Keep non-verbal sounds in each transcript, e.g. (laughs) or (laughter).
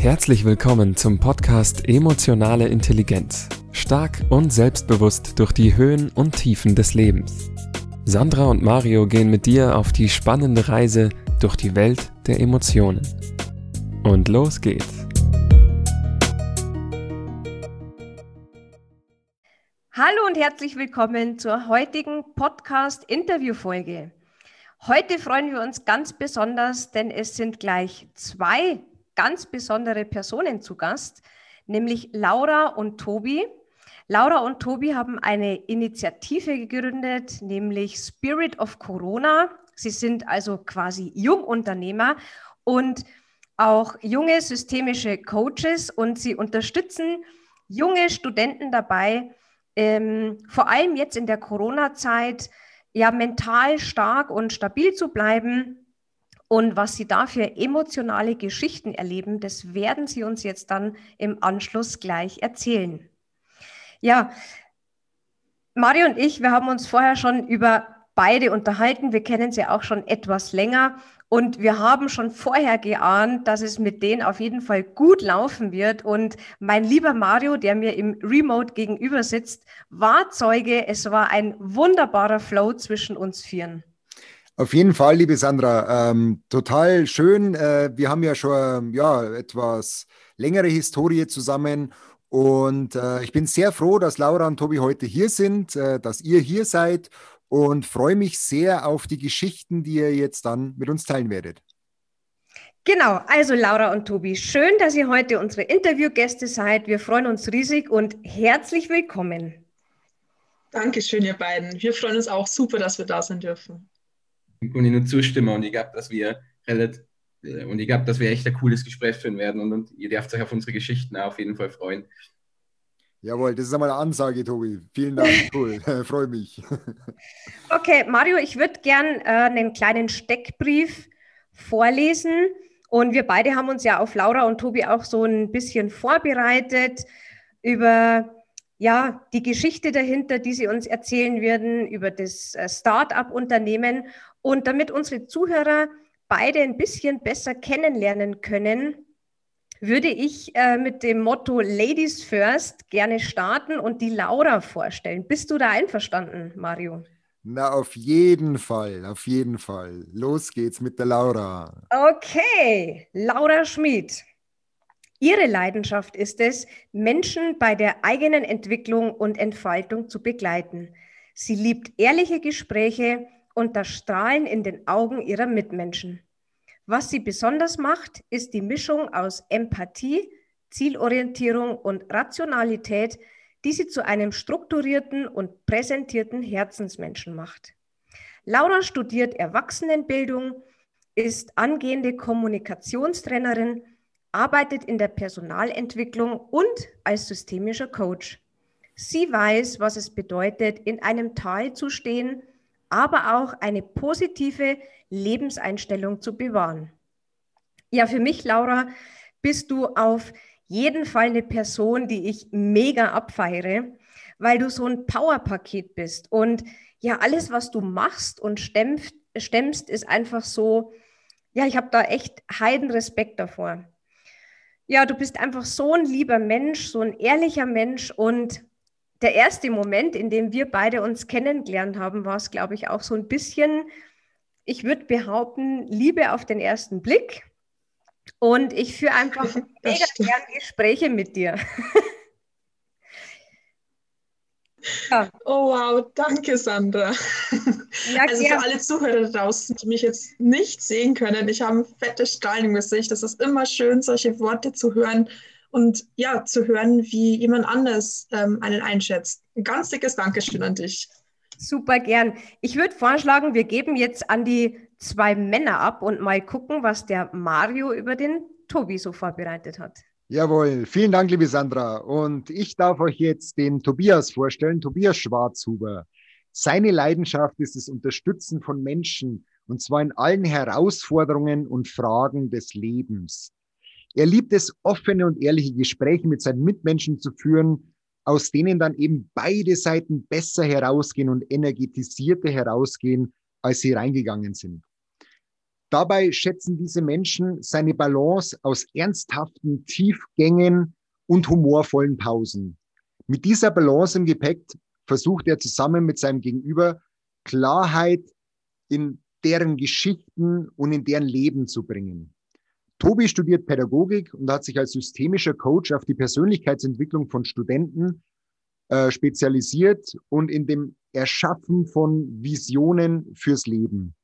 Herzlich willkommen zum Podcast Emotionale Intelligenz. Stark und selbstbewusst durch die Höhen und Tiefen des Lebens. Sandra und Mario gehen mit dir auf die spannende Reise durch die Welt der Emotionen. Und los geht's. Hallo und herzlich willkommen zur heutigen Podcast-Interview-Folge. Heute freuen wir uns ganz besonders, denn es sind gleich zwei ganz besondere Personen zu Gast, nämlich Laura und Tobi. Laura und Tobi haben eine Initiative gegründet, nämlich Spirit of Corona. Sie sind also quasi Jungunternehmer und auch junge systemische Coaches und sie unterstützen junge Studenten dabei, ähm, vor allem jetzt in der Corona-Zeit, ja, mental stark und stabil zu bleiben. Und was Sie da für emotionale Geschichten erleben, das werden Sie uns jetzt dann im Anschluss gleich erzählen. Ja, Mario und ich, wir haben uns vorher schon über beide unterhalten. Wir kennen sie auch schon etwas länger. Und wir haben schon vorher geahnt, dass es mit denen auf jeden Fall gut laufen wird. Und mein lieber Mario, der mir im Remote gegenüber sitzt, war Zeuge. Es war ein wunderbarer Flow zwischen uns Vieren. Auf jeden Fall, liebe Sandra, ähm, total schön. Äh, wir haben ja schon ja, etwas längere Historie zusammen und äh, ich bin sehr froh, dass Laura und Tobi heute hier sind, äh, dass ihr hier seid und freue mich sehr auf die Geschichten, die ihr jetzt dann mit uns teilen werdet. Genau, also Laura und Tobi, schön, dass ihr heute unsere Interviewgäste seid. Wir freuen uns riesig und herzlich willkommen. Dankeschön, ihr beiden. Wir freuen uns auch super, dass wir da sein dürfen. Ich kann nur zustimmen und ich glaube, dass wir relativ äh, und ich glaube, dass wir echt ein cooles Gespräch führen werden und, und ihr dürft euch auf unsere Geschichten auf jeden Fall freuen. Jawohl, das ist einmal eine Ansage, Tobi. Vielen Dank, (laughs) cool. (laughs) Freue mich. (laughs) Okay, Mario, ich würde gern äh, einen kleinen Steckbrief vorlesen. Und wir beide haben uns ja auf Laura und Tobi auch so ein bisschen vorbereitet über ja, die Geschichte dahinter, die sie uns erzählen werden, über das äh, Start-up-Unternehmen. Und damit unsere Zuhörer beide ein bisschen besser kennenlernen können, würde ich äh, mit dem Motto Ladies First gerne starten und die Laura vorstellen. Bist du da einverstanden, Mario? Na, auf jeden Fall, auf jeden Fall. Los geht's mit der Laura. Okay, Laura Schmid. Ihre Leidenschaft ist es, Menschen bei der eigenen Entwicklung und Entfaltung zu begleiten. Sie liebt ehrliche Gespräche und das Strahlen in den Augen ihrer Mitmenschen. Was sie besonders macht, ist die Mischung aus Empathie, Zielorientierung und Rationalität, die sie zu einem strukturierten und präsentierten Herzensmenschen macht. Laura studiert Erwachsenenbildung, ist angehende Kommunikationstrainerin, arbeitet in der Personalentwicklung und als systemischer Coach. Sie weiß, was es bedeutet, in einem Tal zu stehen, aber auch eine positive Lebenseinstellung zu bewahren. Ja, für mich, Laura, bist du auf jeden Fall eine Person, die ich mega abfeiere, weil du so ein Powerpaket bist. Und ja, alles, was du machst und stemmst, stemmst ist einfach so, ja, ich habe da echt heiden Respekt davor. Ja, du bist einfach so ein lieber Mensch, so ein ehrlicher Mensch und der erste Moment, in dem wir beide uns kennengelernt haben, war es, glaube ich, auch so ein bisschen, ich würde behaupten, Liebe auf den ersten Blick. Und ich führe einfach (laughs) mega gern Gespräche mit dir. (laughs) ja. Oh wow, danke Sandra. Ja, also für alle Zuhörer draußen, die mich jetzt nicht sehen können, ich habe ein fettes Strahlen im Gesicht. Das ist immer schön, solche Worte zu hören und ja, zu hören, wie jemand anders ähm, einen einschätzt. Ein ganz dickes Dankeschön an dich. Super gern. Ich würde vorschlagen, wir geben jetzt an die zwei Männer ab und mal gucken, was der Mario über den Tobi so vorbereitet hat. Jawohl, vielen Dank, liebe Sandra. Und ich darf euch jetzt den Tobias vorstellen, Tobias Schwarzhuber. Seine Leidenschaft ist das Unterstützen von Menschen und zwar in allen Herausforderungen und Fragen des Lebens. Er liebt es, offene und ehrliche Gespräche mit seinen Mitmenschen zu führen, aus denen dann eben beide Seiten besser herausgehen und energetisierter herausgehen, als sie reingegangen sind. Dabei schätzen diese Menschen seine Balance aus ernsthaften Tiefgängen und humorvollen Pausen. Mit dieser Balance im Gepäck versucht er zusammen mit seinem Gegenüber Klarheit in deren Geschichten und in deren Leben zu bringen. Tobi studiert Pädagogik und hat sich als systemischer Coach auf die Persönlichkeitsentwicklung von Studenten äh, spezialisiert und in dem Erschaffen von Visionen fürs Leben.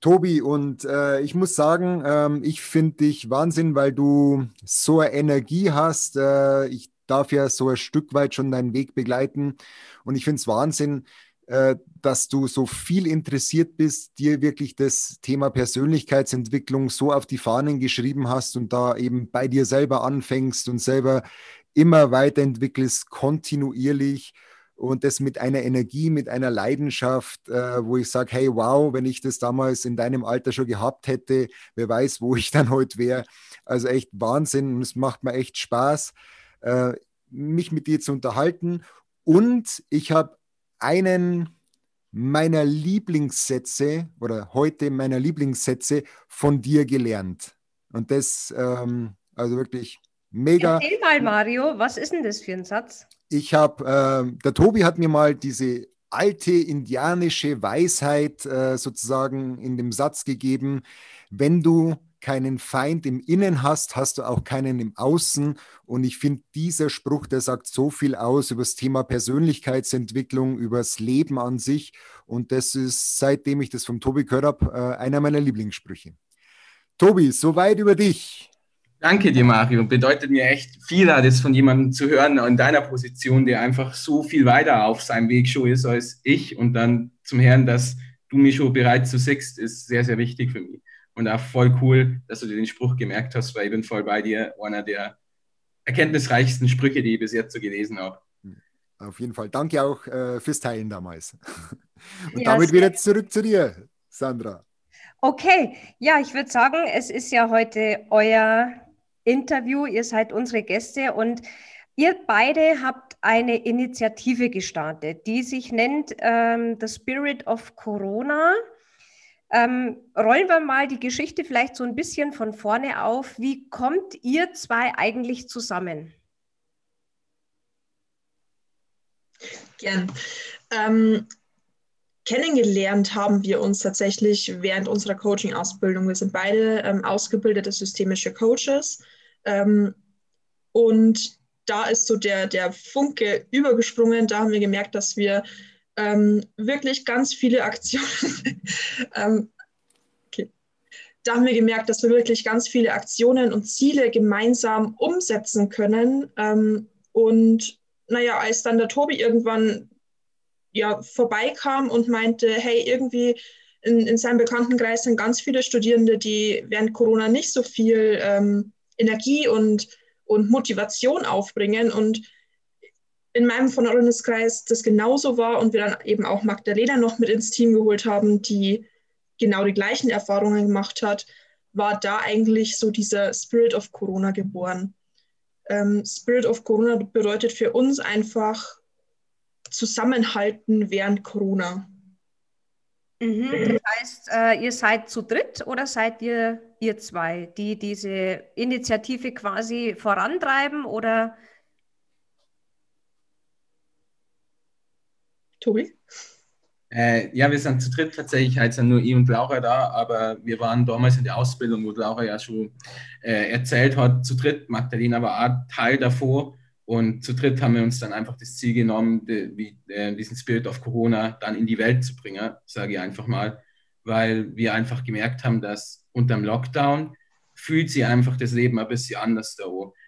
Tobi, und äh, ich muss sagen, ähm, ich finde dich Wahnsinn, weil du so eine Energie hast. Äh, ich darf ja so ein Stück weit schon deinen Weg begleiten. Und ich finde es Wahnsinn, dass du so viel interessiert bist, dir wirklich das Thema Persönlichkeitsentwicklung so auf die Fahnen geschrieben hast und da eben bei dir selber anfängst und selber immer weiterentwickelst, kontinuierlich und das mit einer Energie, mit einer Leidenschaft, äh, wo ich sage, hey, wow, wenn ich das damals in deinem Alter schon gehabt hätte, wer weiß, wo ich dann heute wäre. Also echt Wahnsinn und es macht mir echt Spaß, äh, mich mit dir zu unterhalten. Und ich habe einen meiner Lieblingssätze oder heute meiner Lieblingssätze von dir gelernt. Und das, ähm, also wirklich mega. Erzähl mal, Mario, was ist denn das für ein Satz? Ich habe, äh, der Tobi hat mir mal diese alte indianische Weisheit äh, sozusagen in dem Satz gegeben, wenn du keinen Feind im Innen hast, hast du auch keinen im Außen. Und ich finde, dieser Spruch, der sagt so viel aus über das Thema Persönlichkeitsentwicklung, über das Leben an sich. Und das ist, seitdem ich das vom Tobi gehört habe, äh, einer meiner Lieblingssprüche. Tobi, soweit über dich. Danke dir, Mario. Bedeutet mir echt viel, das von jemandem zu hören in deiner Position, der einfach so viel weiter auf seinem Weg schon ist als ich. Und dann zum Herrn, dass du mich schon bereits so siehst, ist sehr, sehr wichtig für mich. Und auch voll cool, dass du dir den Spruch gemerkt hast, weil ich bin voll bei dir. Einer der erkenntnisreichsten Sprüche, die ich bis jetzt so gelesen habe. Auf jeden Fall. Danke auch äh, fürs Teilen damals. (laughs) Und ja, damit wieder zurück zu dir, Sandra. Okay, ja, ich würde sagen, es ist ja heute euer Interview. Ihr seid unsere Gäste und ihr beide habt eine Initiative gestartet, die sich nennt ähm, The Spirit of Corona. Ähm, rollen wir mal die Geschichte vielleicht so ein bisschen von vorne auf. Wie kommt ihr zwei eigentlich zusammen? Gern. Ähm, kennengelernt haben wir uns tatsächlich während unserer Coaching-Ausbildung. Wir sind beide ähm, ausgebildete systemische Coaches. Ähm, und da ist so der, der Funke übergesprungen. Da haben wir gemerkt, dass wir ähm, wirklich ganz viele (laughs) Aktionen, ähm, okay. da haben wir gemerkt, dass wir wirklich ganz viele Aktionen und Ziele gemeinsam umsetzen können. Ähm, und naja, als dann der Tobi irgendwann ja, vorbeikam und meinte, hey, irgendwie in, in seinem Bekanntenkreis sind ganz viele Studierende, die während Corona nicht so viel ähm, Energie und, und Motivation aufbringen. Und in meinem Freundeskreis das genauso war und wir dann eben auch Magdalena noch mit ins Team geholt haben, die genau die gleichen Erfahrungen gemacht hat, war da eigentlich so dieser Spirit of Corona geboren. Ähm, Spirit of Corona bedeutet für uns einfach Zusammenhalten während Corona. Mhm. Das heißt, äh, ihr seid zu dritt oder seid ihr ihr zwei, die diese Initiative quasi vorantreiben oder? Tobi? Äh, ja, wir sind zu dritt tatsächlich, sind nur ich und Laura da, aber wir waren damals in der Ausbildung, wo Laura ja schon äh, erzählt hat, zu dritt. Magdalena war auch Teil davor und zu dritt haben wir uns dann einfach das Ziel genommen, die, wie, äh, diesen Spirit of Corona dann in die Welt zu bringen, sage ich einfach mal, weil wir einfach gemerkt haben, dass unter dem Lockdown fühlt sich einfach das Leben ein bisschen anders da.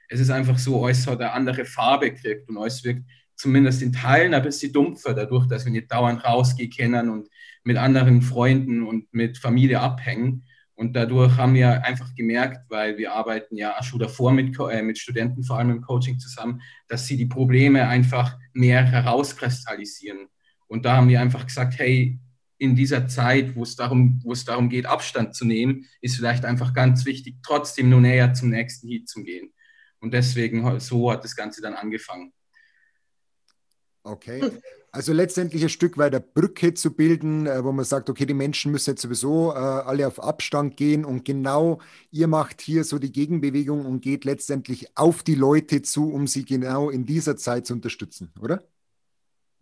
Es ist einfach so, alles hat eine andere Farbe gekriegt und alles wirkt zumindest in Teilen ein bisschen dumpfer, dadurch, dass wir nicht dauernd rausgehen können und mit anderen Freunden und mit Familie abhängen. Und dadurch haben wir einfach gemerkt, weil wir arbeiten ja schon davor mit, äh, mit Studenten, vor allem im Coaching zusammen, dass sie die Probleme einfach mehr herauskristallisieren. Und da haben wir einfach gesagt, hey, in dieser Zeit, wo es darum, wo es darum geht, Abstand zu nehmen, ist vielleicht einfach ganz wichtig, trotzdem nur näher zum nächsten Heat zu gehen. Und deswegen so hat das Ganze dann angefangen. Okay. Also letztendlich ein Stück weit eine Brücke zu bilden, äh, wo man sagt, okay, die Menschen müssen jetzt sowieso äh, alle auf Abstand gehen und genau ihr macht hier so die Gegenbewegung und geht letztendlich auf die Leute zu, um sie genau in dieser Zeit zu unterstützen, oder?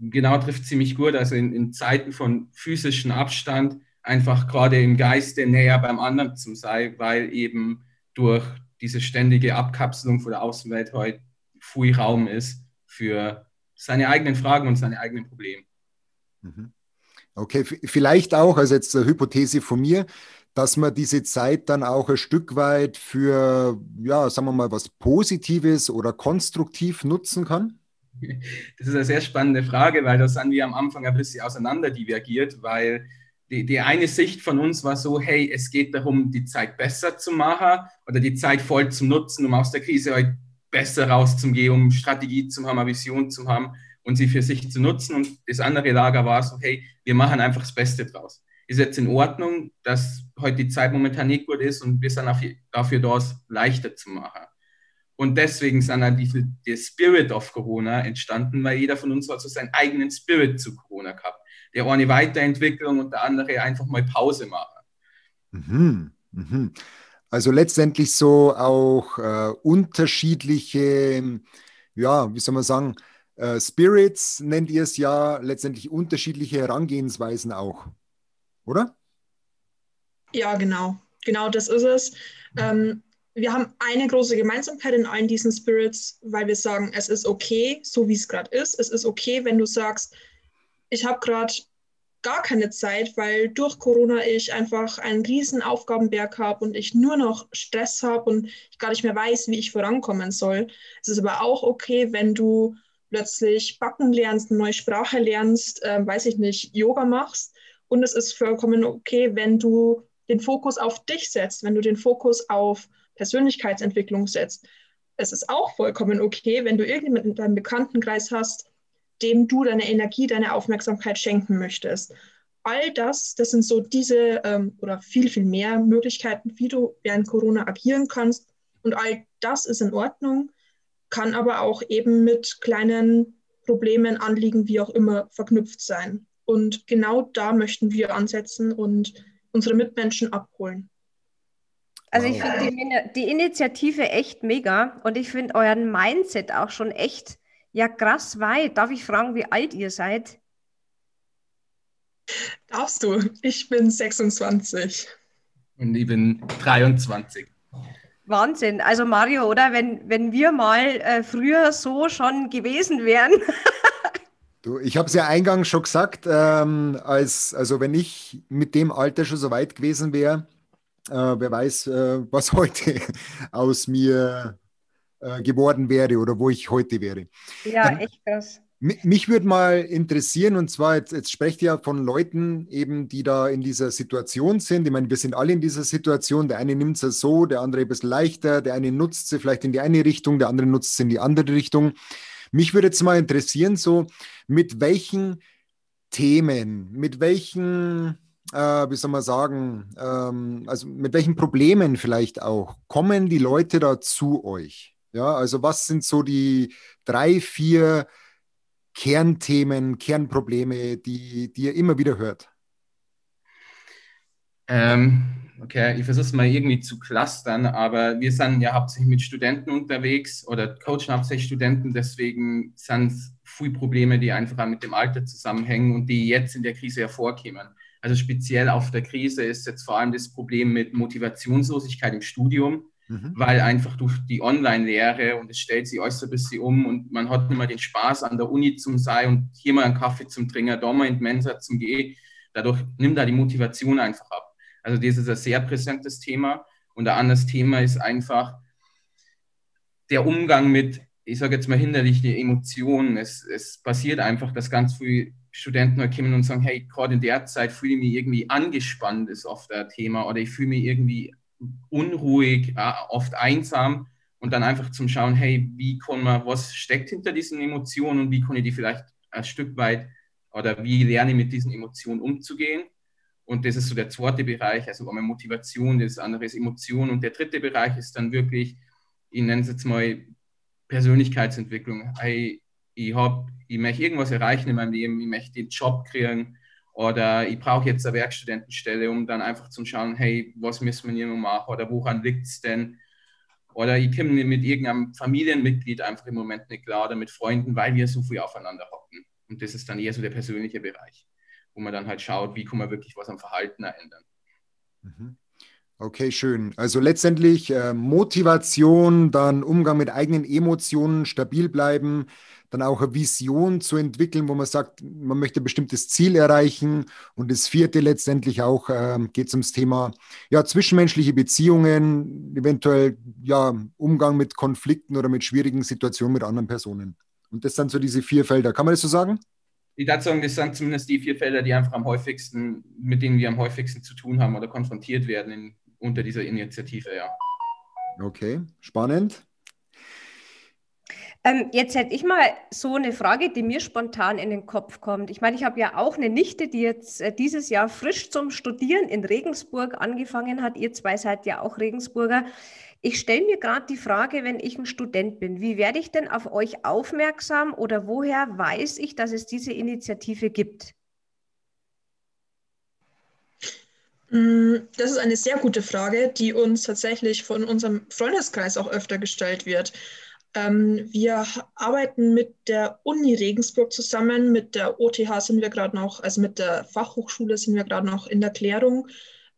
Genau, trifft ziemlich gut. Also in, in Zeiten von physischem Abstand einfach gerade im Geiste näher beim anderen zu sein, weil eben durch diese ständige Abkapselung von der Außenwelt heute viel Raum ist für seine eigenen Fragen und seine eigenen Probleme. Mhm. Okay, vielleicht auch, also jetzt eine Hypothese von mir, dass man diese Zeit dann auch ein Stück weit für, ja, sagen wir mal, was Positives oder konstruktiv nutzen kann? (laughs) Das ist eine sehr spannende Frage, weil da sind wir am Anfang ein bisschen auseinander divergiert, weil die, die eine Sicht von uns war so, hey, es geht darum, die Zeit besser zu machen oder die Zeit voll zu nutzen, um aus der Krise halt besser rauszugehen, um Strategie zu haben, eine Vision zu haben und sie für sich zu nutzen. Und das andere Lager war so, hey, wir machen einfach das Beste draus. Ist jetzt in Ordnung, dass heute die Zeit momentan nicht gut ist und wir sind dafür da, es leichter zu machen. Und deswegen sind dann die, der Spirit of Corona entstanden, weil jeder von uns hat so seinen eigenen Spirit zu Corona gehabt. Der eine Weiterentwicklung und der andere einfach mal Pause machen. Mhm, mhm. Also letztendlich so auch äh, unterschiedliche, ja, wie soll man sagen, äh, Spirits nennt ihr es ja, letztendlich unterschiedliche Herangehensweisen auch, oder? Ja, genau. Genau das ist es. Ähm, wir haben eine große Gemeinsamkeit in allen diesen Spirits, weil wir sagen, es ist okay, so wie es gerade ist. Es ist okay, wenn du sagst, ich habe gerade gar keine Zeit, weil durch Corona ich einfach einen riesen Aufgabenberg habe und ich nur noch Stress habe und ich gar nicht mehr weiß, wie ich vorankommen soll. Es ist aber auch okay, wenn du plötzlich backen lernst, eine neue Sprache lernst, äh, weiß ich nicht, Yoga machst. Und es ist vollkommen okay, wenn du den Fokus auf dich setzt, wenn du den Fokus auf Persönlichkeitsentwicklung setzt. Es ist auch vollkommen okay, wenn du irgendjemanden in deinem Bekanntenkreis hast, dem du deine Energie, deine Aufmerksamkeit schenken möchtest. All das, das sind so diese ähm, oder viel, viel mehr Möglichkeiten, wie du während Corona agieren kannst. Und all das ist in Ordnung, kann aber auch eben mit kleinen Problemen, Anliegen, wie auch immer, verknüpft sein. Und genau da möchten wir ansetzen und unsere Mitmenschen abholen. Also ich finde die, die, Initiative echt mega und ich finde euren Mindset auch schon echt ja, krass weit. Darf ich fragen, wie alt ihr seid? Darfst du. Ich bin 26. Und ich bin 23. Wahnsinn. Also Mario, oder? Wenn, wenn wir mal äh, früher so schon gewesen wären. (laughs) du, ich habe es ja eingangs schon gesagt, ähm, als, also wenn ich mit dem Alter schon so weit gewesen wäre, äh, wer weiß, äh, was (laughs) heute aus mir äh, geworden wäre oder wo ich heute wäre. Ja, ähm, echt krass. Mich würde mal interessieren, und zwar, jetzt, jetzt sprecht ihr von Leuten eben, die da in dieser Situation sind. Ich meine, wir sind alle in dieser Situation. Der eine nimmt es so, der andere ein bisschen leichter, der eine nutzt sie vielleicht in die eine Richtung, der andere nutzt sie in die andere Richtung. Mich würde jetzt mal interessieren, so mit welchen Themen, mit welchen, äh, wie soll man sagen, ähm, also mit welchen Problemen vielleicht auch, kommen die Leute da zu euch? Ja, also was sind so die drei, vier Kernthemen, Kernprobleme, die, die ihr immer wieder hört? Ähm, okay, ich versuche es mal irgendwie zu clustern, aber wir sind ja hauptsächlich mit Studenten unterwegs oder coachen hauptsächlich Studenten, deswegen sind es viele Probleme, die einfach mit dem Alter zusammenhängen und die jetzt in der Krise hervorkommen. Also speziell auf der Krise ist jetzt vor allem das Problem mit Motivationslosigkeit im Studium mhm. weil einfach durch die Online-Lehre und es stellt sich alles ein bisschen um und man hat nicht mehr den Spaß an der Uni zum sein und hier mal einen Kaffee zum Trinken, da mal in die Mensa zum Gehen. Dadurch nimmt da die Motivation einfach ab. Also das ist ein sehr präsentes Thema. Und ein anderes Thema ist einfach der Umgang mit, ich sage jetzt mal hinderliche Emotionen. Es, es passiert einfach, dass ganz viele Studenten kommen und sagen, hey, gerade in der Zeit fühle ich mich irgendwie angespannt, ist oft ein Thema, oder ich fühle mich irgendwie unruhig, oft einsam und dann einfach zum Schauen, hey, wie kann man, was steckt hinter diesen Emotionen und wie kann ich die vielleicht ein Stück weit oder wie lerne ich mit diesen Emotionen umzugehen. Und das ist so der zweite Bereich, also einmal Motivation, das andere ist Emotion und der dritte Bereich ist dann wirklich, ich nenne es jetzt mal Persönlichkeitsentwicklung. Hey, ich, hab, ich möchte irgendwas erreichen in meinem Leben, ich möchte den Job kriegen oder ich brauche jetzt eine Werkstudentenstelle, um dann einfach zu schauen, hey, was müssen wir hier noch machen oder woran liegt es denn? Oder ich komme mit irgendeinem Familienmitglied einfach im Moment nicht klar oder mit Freunden, weil wir so viel aufeinander hocken. Und das ist dann eher so der persönliche Bereich, wo man dann halt schaut, wie kann man wirklich was am Verhalten ändern. Mhm. Okay, schön. Also letztendlich äh, Motivation, dann Umgang mit eigenen Emotionen, stabil bleiben, dann auch eine Vision zu entwickeln, wo man sagt, man möchte ein bestimmtes Ziel erreichen. Und das vierte letztendlich auch äh, geht es ums Thema ja, zwischenmenschliche Beziehungen, eventuell ja, Umgang mit Konflikten oder mit schwierigen Situationen mit anderen Personen. Und das sind so diese vier Felder. Kann man das so sagen? Ich würde sagen, das sind zumindest die vier Felder, die einfach am häufigsten, mit denen wir am häufigsten zu tun haben oder konfrontiert werden in, unter dieser Initiative, ja. Okay, spannend. Ähm, jetzt hätte ich mal so eine Frage, die mir spontan in den Kopf kommt. Ich meine, ich habe ja auch eine Nichte, die jetzt äh, dieses Jahr frisch zum Studieren in Regensburg angefangen hat. Ihr zwei seid ja auch Regensburger. Ich stelle mir gerade die Frage, wenn ich ein Student bin, wie werde ich denn auf euch aufmerksam oder woher weiß ich, dass es diese Initiative gibt? Mm, das ist eine sehr gute Frage, die uns tatsächlich von unserem Freundeskreis auch öfter gestellt wird. Ähm, wir arbeiten mit der Uni Regensburg zusammen, mit der OTH sind wir gerade noch, also mit der Fachhochschule sind wir gerade noch in der Klärung.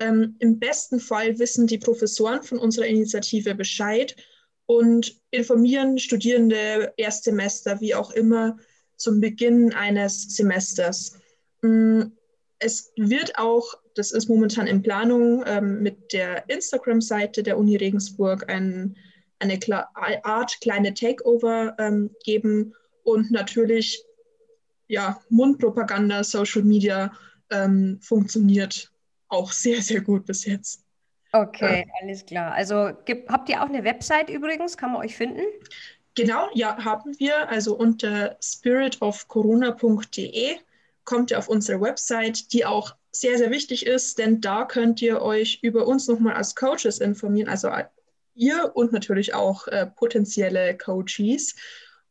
Ähm, Im besten Fall wissen die Professoren von unserer Initiative Bescheid und informieren Studierende, Erstsemester, wie auch immer, zum Beginn eines Semesters. Mm, es wird auch, das ist momentan in Planung, ähm, mit der Instagram-Seite der Uni Regensburg ein, eine Art kleine Takeover ähm, geben und natürlich ja, Mundpropaganda, Social Media ähm, funktioniert auch sehr, sehr gut bis jetzt. Okay, ja. alles klar. Also gibt, habt ihr auch eine Website übrigens? Kann man euch finden? Genau, ja, haben wir. Also unter spiritofcorona.de kommt ihr auf unsere Website, die auch sehr, sehr wichtig ist, denn da könnt ihr euch über uns nochmal als Coaches informieren, also ihr und natürlich auch äh, potenzielle Coaches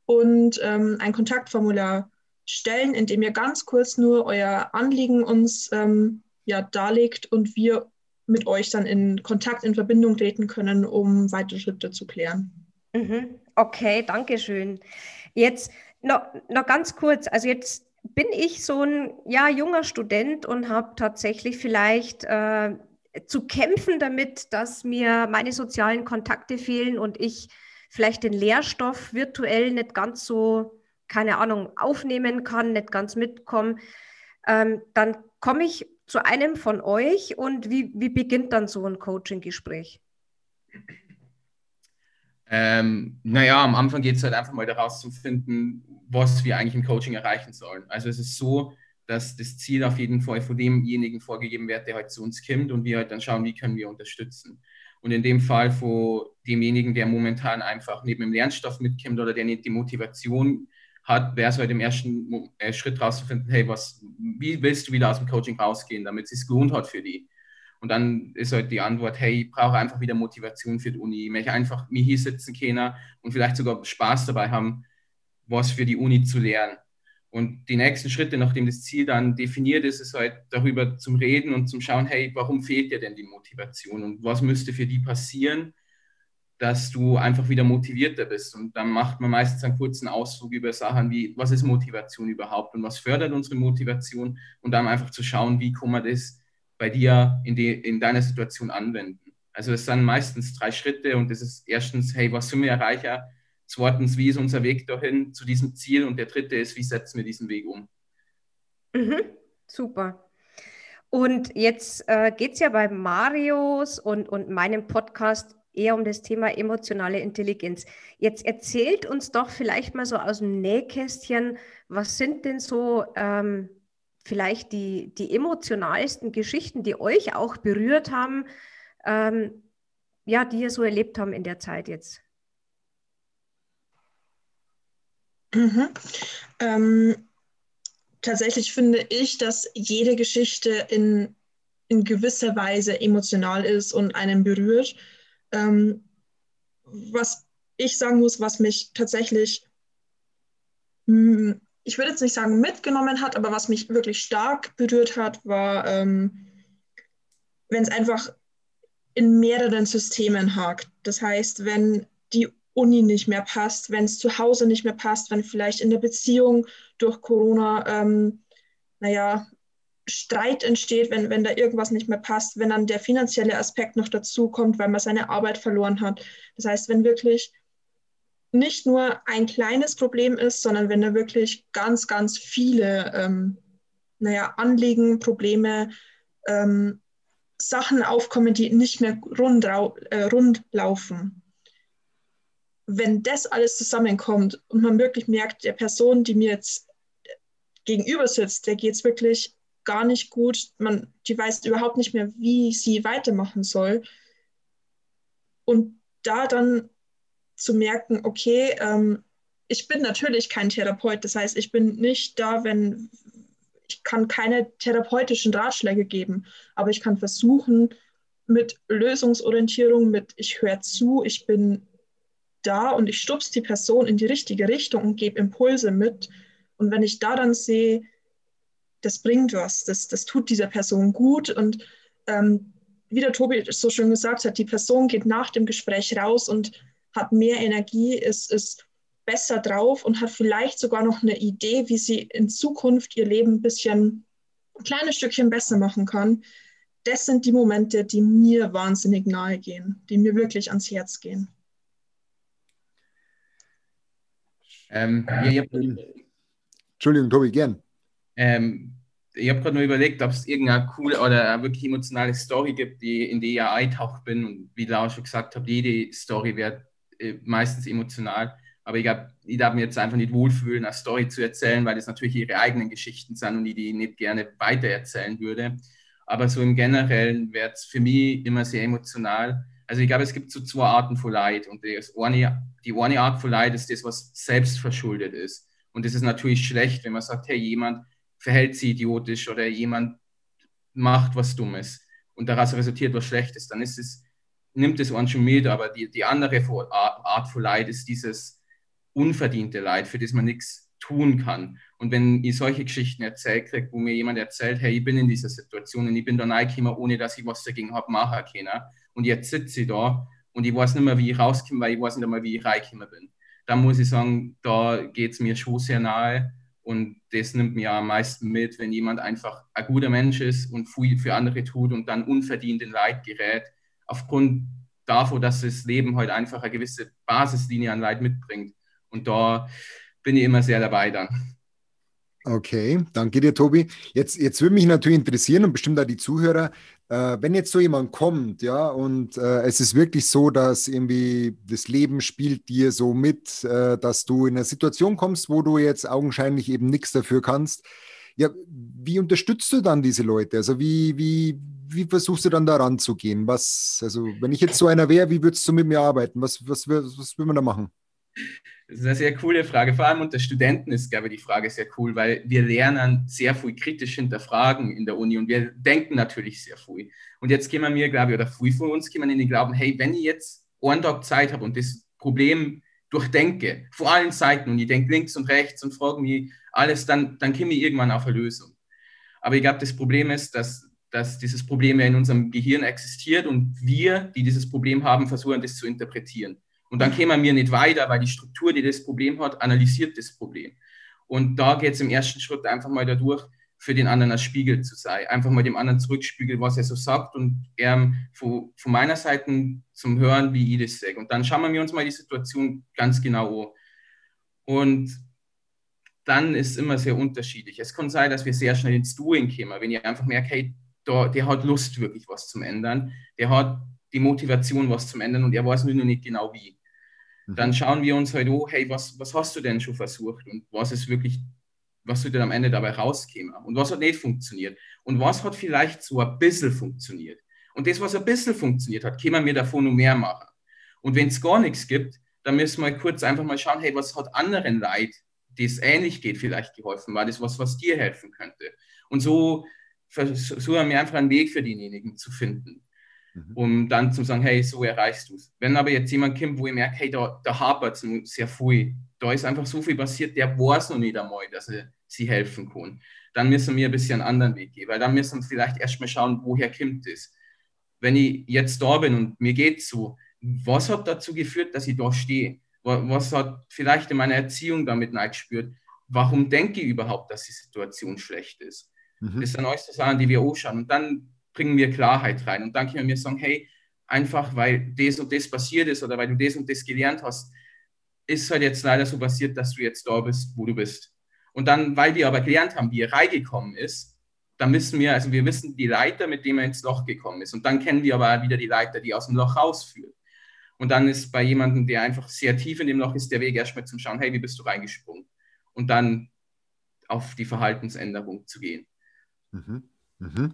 und ähm, ein Kontaktformular stellen, in dem ihr ganz kurz nur euer Anliegen uns ähm, ja, darlegt und wir mit euch dann in Kontakt, in Verbindung treten können, um weitere Schritte zu klären. Mhm. Okay, danke schön. Jetzt noch, noch ganz kurz, also jetzt bin ich so ein ja, junger Student und habe tatsächlich vielleicht äh, zu kämpfen damit, dass mir meine sozialen Kontakte fehlen und ich vielleicht den Lehrstoff virtuell nicht ganz so, keine Ahnung, aufnehmen kann, nicht ganz mitkommen. Ähm, dann komme ich zu einem von euch und wie, wie beginnt dann so ein Coaching-Gespräch? Ähm, naja, am Anfang geht es halt einfach mal daraus zu finden, was wir eigentlich im Coaching erreichen sollen. Also es ist so, dass das Ziel auf jeden Fall von demjenigen vorgegeben wird, der halt zu uns kommt und wir halt dann schauen, wie können wir unterstützen. Und in dem Fall von demjenigen, der momentan einfach neben dem Lernstoff mitkommt oder der nicht die Motivation hat, wäre es halt im ersten äh, Schritt rauszufinden, hey, was, wie willst du wieder aus dem Coaching rausgehen, damit es sich gelohnt hat für die? Und dann ist halt die Antwort, hey, ich brauche einfach wieder Motivation für die Uni. Ich möchte einfach mir hier sitzen können und vielleicht sogar Spaß dabei haben, was für die Uni zu lernen. Und die nächsten Schritte, nachdem das Ziel dann definiert ist, ist halt darüber zum Reden und zum Schauen, hey, warum fehlt dir denn die Motivation und was müsste für die passieren, dass du einfach wieder motivierter bist. Und dann macht man meistens einen kurzen Ausflug über Sachen wie, was ist Motivation überhaupt und was fördert unsere Motivation und dann einfach zu schauen, wie kann man das bei dir in, die, in deiner Situation anwenden. Also es sind meistens drei Schritte und das ist erstens, hey, was sind wir erreichen? Zweitens, wie ist unser Weg dahin zu diesem Ziel? Und der dritte ist, wie setzen wir diesen Weg um? Mhm, super. Und jetzt äh, geht es ja bei Marios und, und meinem Podcast eher um das Thema emotionale Intelligenz. Jetzt erzählt uns doch vielleicht mal so aus dem Nähkästchen, was sind denn so ähm, vielleicht die, die emotionalsten Geschichten, die euch auch berührt haben, ähm, ja, die ihr so erlebt haben in der Zeit jetzt? Mhm. Ähm, tatsächlich finde ich, dass jede Geschichte in, in gewisser Weise emotional ist und einen berührt. Ähm, was ich sagen muss, was mich tatsächlich hm, ich würde jetzt nicht sagen mitgenommen hat, aber was mich wirklich stark berührt hat, war, ähm, wenn es einfach in mehreren Systemen hakt. Das heißt, wenn Uni nicht mehr passt, wenn es zu Hause nicht mehr passt, wenn vielleicht in der Beziehung durch Corona, ähm, naja, Streit entsteht, wenn, wenn da irgendwas nicht mehr passt, wenn dann der finanzielle Aspekt noch dazu kommt, weil man seine Arbeit verloren hat. Das heißt, wenn wirklich nicht nur ein kleines Problem ist, sondern wenn da wirklich ganz, ganz viele ähm, naja, Anliegen, Probleme, ähm, Sachen aufkommen, die nicht mehr rund, äh, rund laufen. Wenn das alles zusammenkommt und man wirklich merkt, der Person, die mir jetzt gegenüber sitzt, der geht es wirklich gar nicht gut, man, die weiß überhaupt nicht mehr, wie sie weitermachen soll. Und da dann zu merken, okay, ähm, ich bin natürlich kein Therapeut, das heißt, ich bin nicht da, wenn ich kann keine therapeutischen Ratschläge geben, aber ich kann versuchen, mit Lösungsorientierung, mit ich höre zu, ich bin da und ich stupse die Person in die richtige Richtung und gebe Impulse mit. Und wenn ich da dann sehe, das bringt was, das, das tut dieser Person gut und ähm, wie der Tobi so schön gesagt hat, die Person geht nach dem Gespräch raus und hat mehr Energie, ist, ist besser drauf und hat vielleicht sogar noch eine Idee, wie sie in Zukunft ihr Leben ein bisschen, ein kleines Stückchen besser machen kann. Das sind die Momente, die mir wahnsinnig nahe gehen, die mir wirklich ans Herz gehen. Ähm, ja, Entschuldigung, Tobi, gern. Ähm, ich habe gerade nur überlegt, ob es irgendeine coole oder eine wirklich emotionale Story gibt, die, in die ich eintaucht bin. Und wie Laura schon gesagt hat, jede Story wird äh, meistens emotional. Aber ich, hab, ich darf mir jetzt einfach nicht wohlfühlen, eine Story zu erzählen, weil das natürlich ihre eigenen Geschichten sind und ich die nicht gerne weitererzählen würde. Aber so im Generellen wird es für mich immer sehr emotional. Also ich glaube, es gibt so zwei Arten von Leid. Und das eine, die eine Art von Leid ist das, was selbstverschuldet ist. Und das ist natürlich schlecht, wenn man sagt, hey, jemand verhält sich idiotisch oder jemand macht was Dummes und daraus resultiert was Schlechtes, dann ist es, nimmt es einen schon mit, aber die, die andere Art von Leid ist dieses unverdiente Leid, für das man nichts tun kann. Und wenn ich solche Geschichten erzählt kriege, wo mir jemand erzählt, hey, ich bin in dieser Situation und ich bin da reingekommen, ohne dass ich was dagegen habe machen können. Und jetzt sitze ich da und ich weiß nicht mehr, wie ich rauskomme, weil ich weiß nicht mehr, wie ich reingekommen bin. Da muss ich sagen, da geht es mir schon sehr nahe. Und das nimmt mir am meisten mit, wenn jemand einfach ein guter Mensch ist und viel für andere tut und dann unverdient in Leid gerät, aufgrund davon, dass das Leben halt einfach eine gewisse Basislinie an Leid mitbringt. Und da bin ich immer sehr dabei dann. Okay, danke dir, Tobi. Jetzt, jetzt würde mich natürlich interessieren und bestimmt auch die Zuhörer, äh, wenn jetzt so jemand kommt, ja, und äh, es ist wirklich so, dass irgendwie das Leben spielt dir so mit, äh, dass du in eine Situation kommst, wo du jetzt augenscheinlich eben nichts dafür kannst. Ja, wie unterstützt du dann diese Leute? Also wie, wie, wie versuchst du dann da ranzugehen? Was, also wenn ich jetzt so einer wäre, wie würdest du mit mir arbeiten? Was, was, was, was will man da machen? Das ist eine sehr coole Frage. Vor allem unter Studenten ist, glaube ich, die Frage sehr cool, weil wir lernen sehr viel kritisch hinterfragen in der Uni und wir denken natürlich sehr viel. Und jetzt gehen wir mir, glaube ich, oder viel von uns gehen wir in den Glauben, hey, wenn ich jetzt einen Tag Zeit habe und das Problem durchdenke, von allen Seiten und ich denke links und rechts und frage mich alles, dann, dann komme ich irgendwann auf eine Lösung. Aber ich glaube, das Problem ist, dass, dass dieses Problem ja in unserem Gehirn existiert und wir, die dieses Problem haben, versuchen, das zu interpretieren. Und dann kämen wir nicht weiter, weil die Struktur, die das Problem hat, analysiert das Problem. Und da geht es im ersten Schritt einfach mal dadurch, für den anderen als Spiegel zu sein. Einfach mal dem anderen zurückspiegeln, was er so sagt und er von, von meiner Seite zum Hören, wie ich das sage. Und dann schauen wir uns mal die Situation ganz genau an. Und dann ist es immer sehr unterschiedlich. Es kann sein, dass wir sehr schnell ins Doing kommen, wenn ihr einfach merkt, hey, da, der hat Lust, wirklich was zu ändern. Der hat die Motivation, was zu ändern und er weiß nur noch nicht genau wie. Mhm. Dann schauen wir uns halt, oh, hey, was, was hast du denn schon versucht und was ist wirklich, was wird denn am Ende dabei rauskommen und was hat nicht funktioniert und was hat vielleicht so ein bisschen funktioniert. Und das, was ein bisschen funktioniert hat, können wir davon noch mehr machen. Und wenn es gar nichts gibt, dann müssen wir kurz einfach mal schauen, hey, was hat anderen Leid, die es ähnlich geht, vielleicht geholfen? War das was, was dir helfen könnte? Und so versuchen wir einfach einen Weg für diejenigen zu finden. Mhm. um dann zu sagen, hey, so erreichst du es. Wenn aber jetzt jemand kommt, wo ich merke, hey, da, da hapert es sehr viel, da ist einfach so viel passiert, der weiß noch nicht einmal, dass er sie helfen kann, dann müssen wir ein bisschen einen anderen Weg gehen, weil dann müssen wir vielleicht erstmal schauen, woher kommt es. Wenn ich jetzt da bin und mir geht so, was hat dazu geführt, dass ich da stehe? Was hat vielleicht in meiner Erziehung damit gespürt? Warum denke ich überhaupt, dass die Situation schlecht ist? Mhm. Das sind alles Sachen, die wir anschauen. Und dann bringen wir Klarheit rein. Und dann können wir sagen, hey, einfach weil das und das passiert ist oder weil du das und das gelernt hast, ist halt jetzt leider so passiert, dass du jetzt da bist, wo du bist. Und dann, weil wir aber gelernt haben, wie er reingekommen ist, dann wissen wir, also wir wissen die Leiter, mit dem er ins Loch gekommen ist. Und dann kennen wir aber wieder die Leiter, die aus dem Loch rausführen. Und dann ist bei jemandem, der einfach sehr tief in dem Loch ist, der Weg erstmal zum Schauen, hey, wie bist du reingesprungen? Und dann auf die Verhaltensänderung zu gehen. Mhm. Mhm.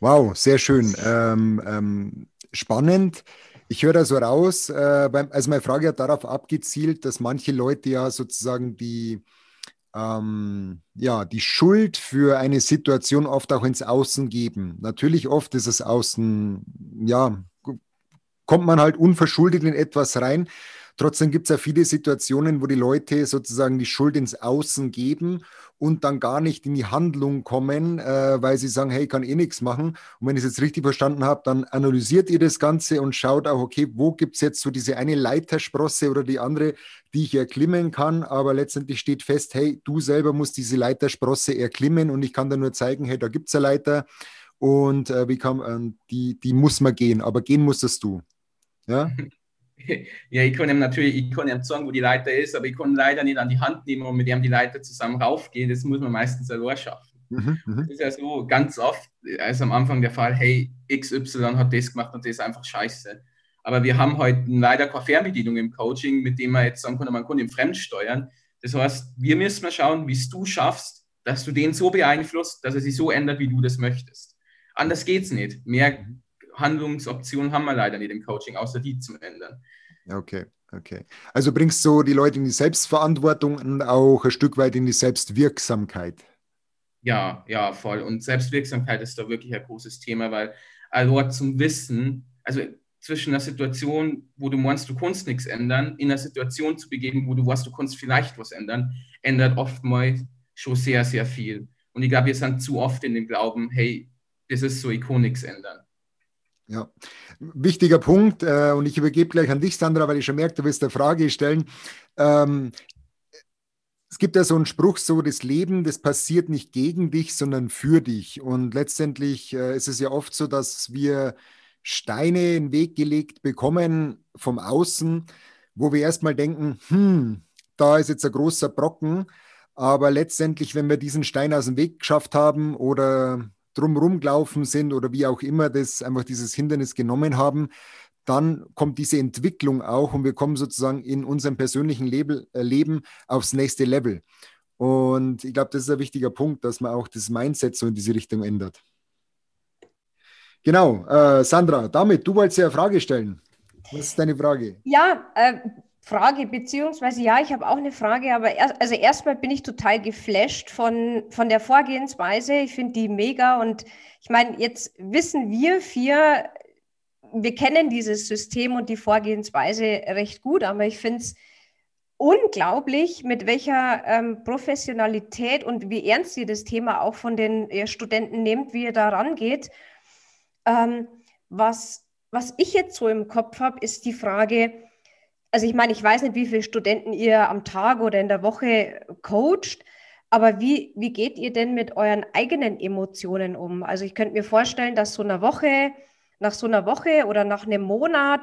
Wow, sehr schön. Ähm, ähm, spannend. Ich höre da so raus, äh, also meine Frage hat darauf abgezielt, dass manche Leute ja sozusagen die, ähm, ja, die Schuld für eine Situation oft auch ins Außen geben. Natürlich oft ist es Außen, ja, kommt man halt unverschuldet in etwas rein. Trotzdem gibt es ja viele Situationen, wo die Leute sozusagen die Schuld ins Außen geben und dann gar nicht in die Handlung kommen, äh, weil sie sagen, hey, ich kann eh nichts machen. Und wenn ich es jetzt richtig verstanden habe, dann analysiert ihr das Ganze und schaut auch, okay, wo gibt es jetzt so diese eine Leitersprosse oder die andere, die ich erklimmen kann. Aber letztendlich steht fest, hey, du selber musst diese Leitersprosse erklimmen und ich kann dir nur zeigen, hey, da gibt es eine Leiter und äh, wie kann, äh, die, die muss man gehen, aber gehen musstest du. Ja? (laughs) Ja, ich kann ihm natürlich, ich ihm sagen, wo die Leiter ist, aber ich kann leider nicht an die Hand nehmen und mit ihm die Leiter zusammen raufgehen. Das muss man meistens allein schaffen. Mhm, mhm, das ist ja so ganz oft, also am Anfang der Fall, hey, XY hat das gemacht und das ist einfach scheiße. Aber wir haben heute leider keine Fernbedienung im Coaching, mit dem man jetzt sagen kann, man kann ihn fremdsteuern. Das heißt, wir müssen mal schauen, wie es du schaffst, dass du den so beeinflusst, dass er sich so ändert, wie du das möchtest. Anders geht es nicht. Mehr Handlungsoptionen haben wir leider nicht im Coaching, außer die zu ändern. Okay, okay. Also bringst du die Leute in die Selbstverantwortung und auch ein Stück weit in die Selbstwirksamkeit. Ja, ja, voll. Und Selbstwirksamkeit ist da wirklich ein großes Thema, weil also zum Wissen, also zwischen einer Situation, wo du meinst, du kannst nichts ändern, in einer Situation zu begeben, wo du weißt, du kannst vielleicht was ändern, ändert oftmals schon sehr, sehr viel. Und ich glaube, wir sind zu oft in dem Glauben, hey, das ist so, ich kann nichts ändern. Ja, wichtiger Punkt. Äh, und ich übergebe gleich an dich, Sandra, weil ich schon merke, du wirst eine Frage stellen. Ähm, es gibt ja so einen Spruch, so das Leben, das passiert nicht gegen dich, sondern für dich. Und letztendlich äh, ist es ja oft so, dass wir Steine in den Weg gelegt bekommen vom Außen, wo wir erstmal denken, hm, da ist jetzt ein großer Brocken. Aber letztendlich, wenn wir diesen Stein aus dem Weg geschafft haben oder drumherum gelaufen sind oder wie auch immer das einfach dieses Hindernis genommen haben, dann kommt diese Entwicklung auch und wir kommen sozusagen in unserem persönlichen Leben, äh, Leben aufs nächste Level. Und ich glaube, das ist ein wichtiger Punkt, dass man auch das Mindset so in diese Richtung ändert. Genau, äh, Sandra, damit, du wolltest ja eine Frage stellen. Was ist deine Frage? Ja, äh, Frage, beziehungsweise ja, ich habe auch eine Frage, aber erst, also erstmal bin ich total geflasht von, von der Vorgehensweise. Ich finde die mega und ich meine, jetzt wissen wir vier, wir kennen dieses System und die Vorgehensweise recht gut, aber ich finde es unglaublich, mit welcher ähm, Professionalität und wie ernst ihr das Thema auch von den äh, Studenten nehmt, wie ihr da rangeht. Ähm, was, was ich jetzt so im Kopf habe, ist die Frage, also ich meine, ich weiß nicht, wie viele Studenten ihr am Tag oder in der Woche coacht, aber wie, wie geht ihr denn mit euren eigenen Emotionen um? Also ich könnte mir vorstellen, dass so eine Woche, nach so einer Woche oder nach einem Monat,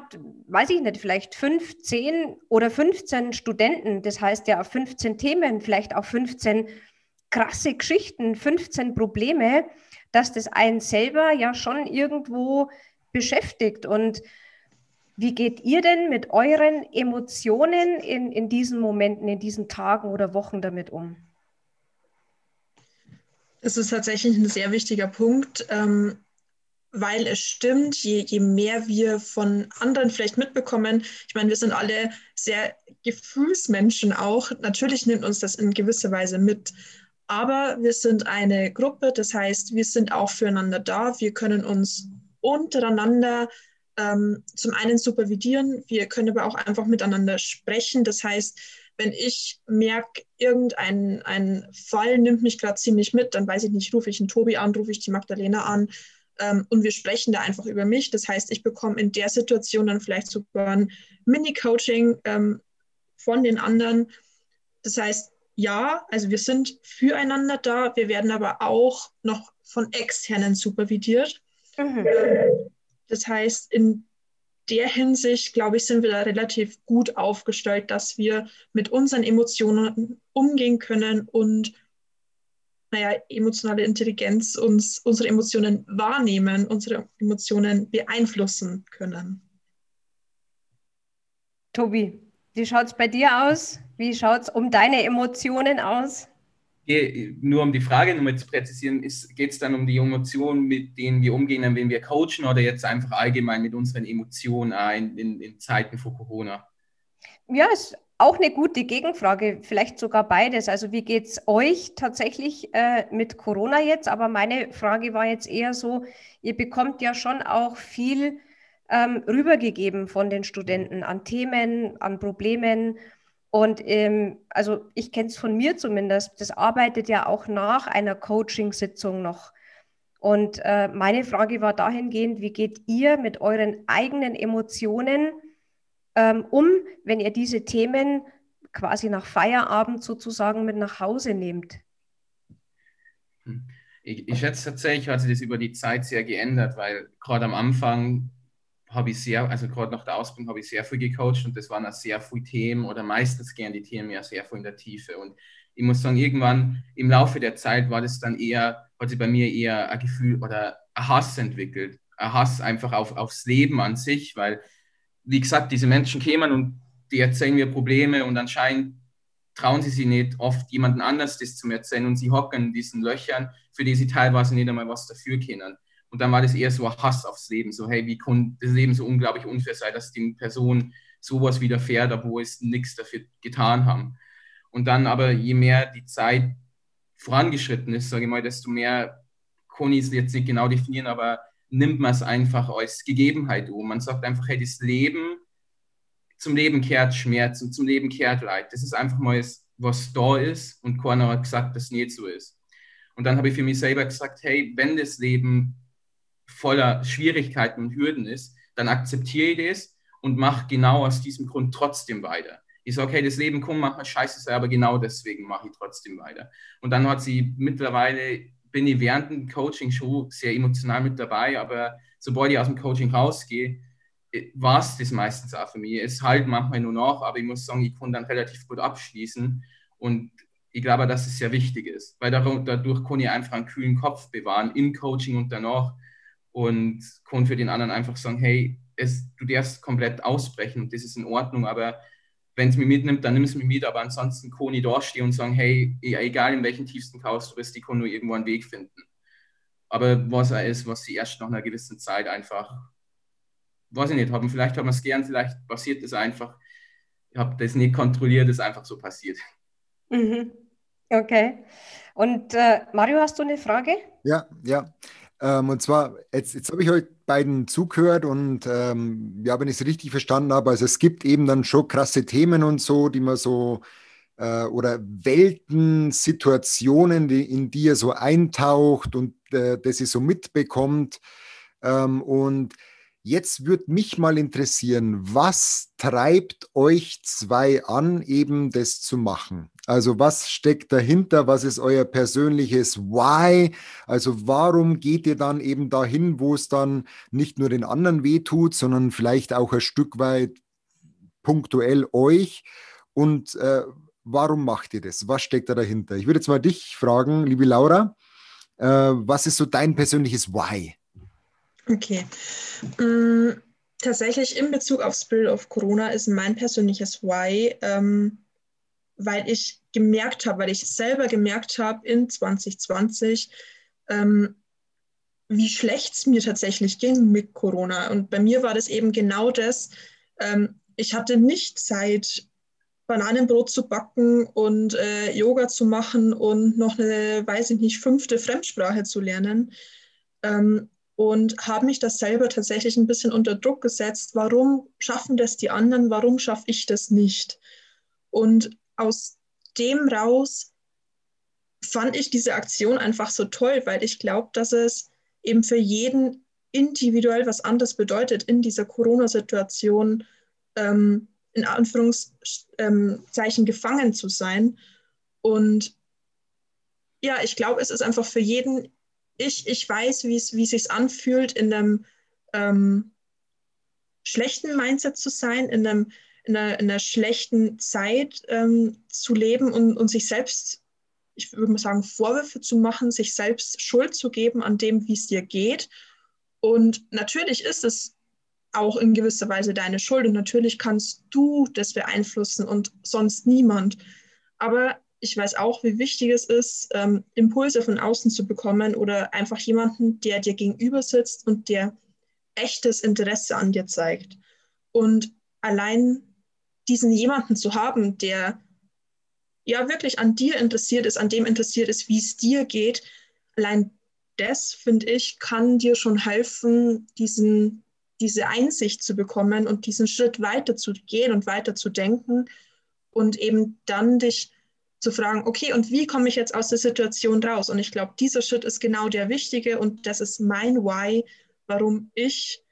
weiß ich nicht, vielleicht 15 oder 15 Studenten, das heißt ja auf 15 Themen, vielleicht auch 15 krasse Geschichten, 15 Probleme, dass das einen selber ja schon irgendwo beschäftigt und wie geht ihr denn mit euren Emotionen in, in diesen Momenten, in diesen Tagen oder Wochen damit um? Es ist tatsächlich ein sehr wichtiger Punkt, ähm, weil es stimmt, je, je mehr wir von anderen vielleicht mitbekommen, ich meine, wir sind alle sehr Gefühlsmenschen auch, natürlich nimmt uns das in gewisser Weise mit, aber wir sind eine Gruppe, das heißt, wir sind auch füreinander da, wir können uns untereinander ähm, zum einen supervidieren, wir können aber auch einfach miteinander sprechen. Das heißt, wenn ich merke, irgendein ein Fall nimmt mich gerade ziemlich mit, dann weiß ich nicht, rufe ich einen Tobi an, rufe ich die Magdalena an ähm, und wir sprechen da einfach über mich. Das heißt, ich bekomme in der Situation dann vielleicht sogar ein Mini-Coaching ähm, von den anderen. Das heißt, ja, also wir sind füreinander da, wir werden aber auch noch von externen supervidiert. Mhm. Das heißt, in der Hinsicht, glaube ich, sind wir da relativ gut aufgestellt, dass wir mit unseren Emotionen umgehen können und naja, emotionale Intelligenz uns unsere Emotionen wahrnehmen, unsere Emotionen beeinflussen können. Tobi, wie schaut es bei dir aus? Wie schaut es um deine Emotionen aus? Nur um die Frage nochmal zu präzisieren, geht es dann um die Emotionen, mit denen wir umgehen, wenn wir coachen oder jetzt einfach allgemein mit unseren Emotionen in, in, in Zeiten vor Corona? Ja, ist auch eine gute Gegenfrage, vielleicht sogar beides. Also wie geht es euch tatsächlich äh, mit Corona jetzt? Aber meine Frage war jetzt eher so, ihr bekommt ja schon auch viel ähm, rübergegeben von den Studenten an Themen, an Problemen. Und ähm, also ich kenne es von mir zumindest, das arbeitet ja auch nach einer Coaching-Sitzung noch. Und äh, meine Frage war dahingehend, wie geht ihr mit euren eigenen Emotionen ähm, um, wenn ihr diese Themen quasi nach Feierabend sozusagen mit nach Hause nehmt? Hm. Ich, ich schätze tatsächlich, hat sich das über die Zeit sehr geändert, weil gerade am Anfang habe ich sehr, also gerade nach der Ausbildung habe ich sehr viel gecoacht und das waren auch sehr viele Themen oder meistens gehen die Themen ja sehr viel in der Tiefe. Und ich muss sagen, irgendwann im Laufe der Zeit war das dann eher, hat sich bei mir eher ein Gefühl oder ein Hass entwickelt. Ein Hass einfach auf, aufs Leben an sich, weil wie gesagt, diese Menschen kämen und die erzählen mir Probleme und anscheinend trauen sie sich nicht, oft jemanden anders das zu erzählen und sie hocken in diesen Löchern, für die sie teilweise nicht einmal was dafür kennen. Und dann war das eher so ein Hass aufs Leben, so hey, wie kann das Leben so unglaublich unfair sein, dass die Person sowas widerfährt, obwohl es nichts dafür getan haben. Und dann aber, je mehr die Zeit vorangeschritten ist, sage ich mal, desto mehr ich es jetzt nicht genau definieren, aber nimmt man es einfach als Gegebenheit um. Man sagt einfach, hey, das Leben, zum Leben kehrt Schmerz und zum Leben kehrt Leid. Das ist einfach mal, was da ist und keiner hat gesagt, dass es nicht so ist. Und dann habe ich für mich selber gesagt, hey, wenn das Leben voller Schwierigkeiten und Hürden ist, dann akzeptiere ich das und mache genau aus diesem Grund trotzdem weiter. Ich sage, hey, das Leben kann manchmal scheiße aber genau deswegen mache ich trotzdem weiter. Und dann hat sie mittlerweile bin ich während dem Coaching schon sehr emotional mit dabei, aber sobald ich aus dem Coaching rausgehe, äh, war es das meistens auch für mich. Es halt manchmal nur noch, aber ich muss sagen, ich kann dann relativ gut abschließen und ich glaube, dass es sehr wichtig ist, weil dadurch kann ich einfach einen kühlen Kopf bewahren im Coaching und danach und kann für den anderen einfach sagen, hey, es, du darfst komplett ausbrechen und das ist in Ordnung, aber wenn es mich mitnimmt, dann nimm es mir mit, aber ansonsten kann ich da stehen und sagen, hey, egal in welchen tiefsten Chaos du bist, ich kann nur irgendwo einen Weg finden. Aber was er ist, was sie erst nach einer gewissen Zeit einfach, weiß ich nicht, haben, vielleicht haben wir es gern, vielleicht passiert es einfach. Ich habe das nicht kontrolliert, ist einfach so passiert. Mhm. Okay. Und äh, Mario, hast du eine Frage? Ja, ja. Ähm, und zwar, jetzt, jetzt habe ich euch beiden zugehört und ähm, ja, wenn ich es richtig verstanden habe, also es gibt eben dann schon krasse Themen und so, die man so äh, oder Welten, Situationen, die, in die ihr so eintaucht und äh, das ihr so mitbekommt. Ähm, und Jetzt würde mich mal interessieren, was treibt euch zwei an, eben das zu machen? Also was steckt dahinter? Was ist euer persönliches Why? Also warum geht ihr dann eben dahin, wo es dann nicht nur den anderen wehtut, sondern vielleicht auch ein Stück weit punktuell euch? Und äh, warum macht ihr das? Was steckt da dahinter? Ich würde jetzt mal dich fragen, liebe Laura, äh, was ist so dein persönliches Why? Okay. Ähm, tatsächlich in Bezug auf Spirit of Corona ist mein persönliches Why, ähm, weil ich gemerkt habe, weil ich selber gemerkt habe in 2020, ähm, wie schlecht es mir tatsächlich ging mit Corona. Und bei mir war das eben genau das. Ähm, ich hatte nicht Zeit, Bananenbrot zu backen und äh, Yoga zu machen und noch eine, weiß ich nicht, fünfte Fremdsprache zu lernen. Ähm, und habe mich das selber tatsächlich ein bisschen unter Druck gesetzt. Warum schaffen das die anderen? Warum schaffe ich das nicht? Und aus dem raus fand ich diese Aktion einfach so toll, weil ich glaube, dass es eben für jeden individuell was anderes bedeutet, in dieser Corona-Situation ähm, in Anführungszeichen gefangen zu sein. Und ja, ich glaube, es ist einfach für jeden, ich, ich weiß, wie es sich anfühlt, in einem ähm, schlechten Mindset zu sein, in, einem, in, einer, in einer schlechten Zeit ähm, zu leben und, und sich selbst, ich würde mal sagen, Vorwürfe zu machen, sich selbst Schuld zu geben an dem, wie es dir geht. Und natürlich ist es auch in gewisser Weise deine Schuld und natürlich kannst du das beeinflussen und sonst niemand. Aber ich weiß auch, wie wichtig es ist, ähm, Impulse von außen zu bekommen oder einfach jemanden, der dir gegenüber sitzt und der echtes Interesse an dir zeigt. Und allein diesen jemanden zu haben, der ja wirklich an dir interessiert ist, an dem interessiert ist, wie es dir geht, allein das, finde ich, kann dir schon helfen, diesen, diese Einsicht zu bekommen und diesen Schritt weiter zu gehen und weiter zu denken und eben dann dich zu fragen, okay, und wie komme ich jetzt aus der Situation raus? Und ich glaube, dieser Schritt ist genau der wichtige und das ist mein Why, warum ich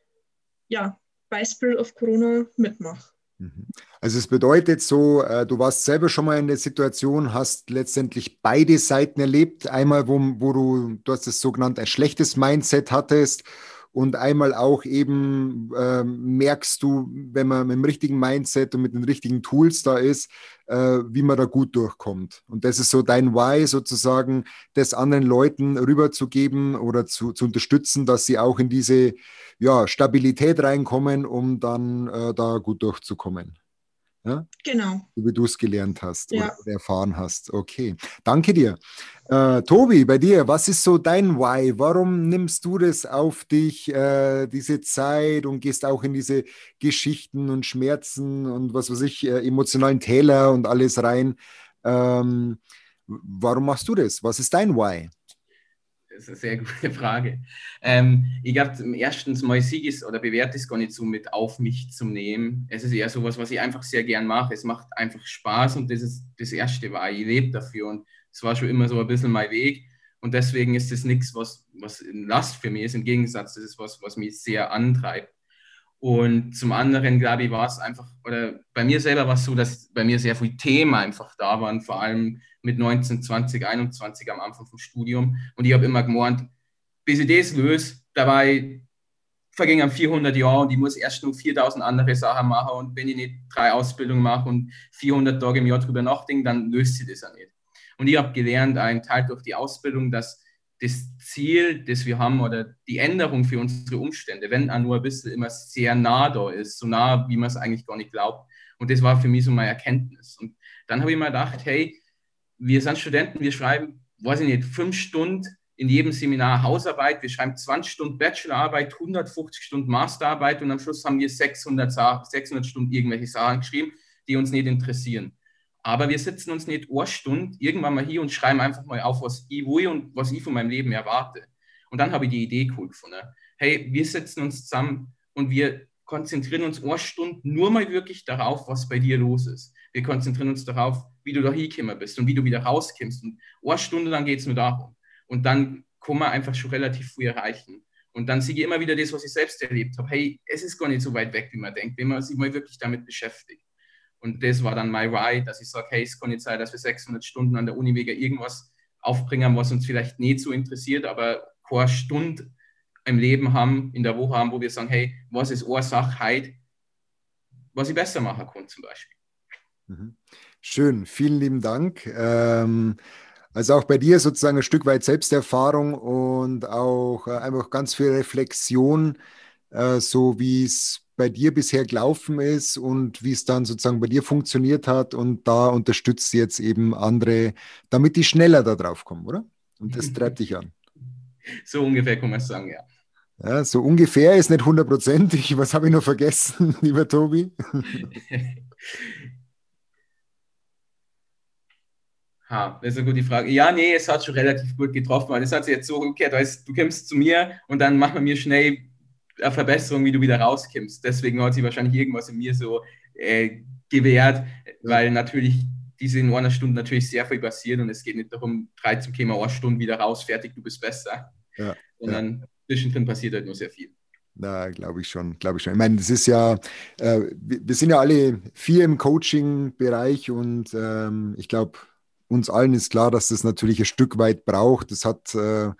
ja bei Spirit of Corona mitmache. Mhm. Also es bedeutet so, äh, du warst selber schon mal in der Situation, hast letztendlich beide Seiten erlebt. Einmal, wo, wo du, du hast es so ein schlechtes Mindset hattest und einmal auch eben äh, merkst du, wenn man mit dem richtigen Mindset und mit den richtigen Tools da ist, äh, wie man da gut durchkommt. Und das ist so dein Why, sozusagen, das anderen Leuten rüberzugeben oder zu, zu unterstützen, dass sie auch in diese ja, Stabilität reinkommen, um dann äh, da gut durchzukommen. Ja? Genau. So wie du es gelernt hast ja. oder erfahren hast. Okay. Danke dir. Äh, Tobi, bei dir, was ist so dein Why? Warum nimmst du das auf dich, äh, diese Zeit und gehst auch in diese Geschichten und Schmerzen und was weiß ich, äh, emotionalen Täler und alles rein? Ähm, warum machst du das? Was ist dein Why? Das ist eine sehr (laughs) gute Frage. Ähm, ich glaube, erstens mal siege es oder bewerte es gar nicht so mit auf mich zu nehmen. Es ist eher so was, was ich einfach sehr gern mache. Es macht einfach Spaß und das ist das Erste, war ich lebe dafür und es war schon immer so ein bisschen mein Weg. Und deswegen ist das nichts, was, was Last für mich ist. Im Gegensatz, das ist was, was mich sehr antreibt. Und zum anderen, glaube ich, war es einfach, oder bei mir selber war es so, dass bei mir sehr viele Themen einfach da waren, vor allem mit 19, 20, 21 am Anfang vom Studium. Und ich habe immer gemeint, bis ich das löse, dabei vergingen 400 Jahre und ich muss erst noch 4000 andere Sachen machen. Und wenn ich nicht drei Ausbildungen mache und 400 Tage im Jahr drüber nachdenke, dann löst sich das ja nicht. Und ich habe gelernt, ein Teil durch die Ausbildung, dass das Ziel, das wir haben oder die Änderung für unsere Umstände, wenn auch nur ein bisschen immer sehr nah da ist, so nah, wie man es eigentlich gar nicht glaubt. Und das war für mich so meine Erkenntnis. Und dann habe ich mir gedacht, hey, wir sind Studenten, wir schreiben, weiß ich nicht, fünf Stunden in jedem Seminar Hausarbeit, wir schreiben 20 Stunden Bachelorarbeit, 150 Stunden Masterarbeit und am Schluss haben wir 600, 600 Stunden irgendwelche Sachen geschrieben, die uns nicht interessieren. Aber wir sitzen uns nicht eine Stunde irgendwann mal hier und schreiben einfach mal auf, was ich will und was ich von meinem Leben erwarte. Und dann habe ich die Idee cool gefunden. Hey, wir setzen uns zusammen und wir konzentrieren uns eine Stunde nur mal wirklich darauf, was bei dir los ist. Wir konzentrieren uns darauf, wie du da hingekommen bist und wie du wieder rauskommst. Und eine Stunde lang geht es nur darum. Und dann kann man einfach schon relativ früh erreichen. Und dann sehe ich immer wieder das, was ich selbst erlebt habe. Hey, es ist gar nicht so weit weg, wie man denkt, wenn man sich mal wirklich damit beschäftigt. Und das war dann mein Why, dass ich sage, hey, es kann nicht sein, dass wir 600 Stunden an der Uni wegen irgendwas aufbringen, was uns vielleicht nicht so interessiert, aber keine Stunde im Leben haben, in der Woche haben, wo wir sagen, hey, was ist Ursache heute, was ich besser machen kann zum Beispiel. Mhm. Schön, vielen lieben Dank. Ähm, also auch bei dir sozusagen ein Stück weit Selbsterfahrung und auch äh, einfach ganz viel Reflexion, äh, so wie es bei dir bisher gelaufen ist und wie es dann sozusagen bei dir funktioniert hat. Und da unterstützt jetzt eben andere, damit die schneller da drauf kommen, oder? Und das treibt (laughs) dich an. So ungefähr kann man es sagen, ja. Ja, so ungefähr ist nicht hundertprozentig. Was habe ich noch vergessen, (laughs) lieber Tobi? (laughs) ha, das ist eine gute Frage. Ja, nee, es hat schon relativ gut getroffen, weil es hat sich jetzt so umgekehrt, weißt, du kommst zu mir und dann machen wir mir schnell Verbesserung, wie du wieder rauskommst. Deswegen hat sich wahrscheinlich irgendwas in mir so äh, gewährt, weil natürlich diese in einer Stunde natürlich sehr viel passiert und es geht nicht darum, 13 Käme eine Stunde wieder raus, fertig, du bist besser. Ja, sondern ja. zwischendrin passiert halt nur sehr viel. Na, glaube ich schon, glaube ich schon. Ich meine, das ist ja, äh, wir sind ja alle vier im Coaching-Bereich und ähm, ich glaube, uns allen ist klar, dass das natürlich ein Stück weit braucht. Das hat äh,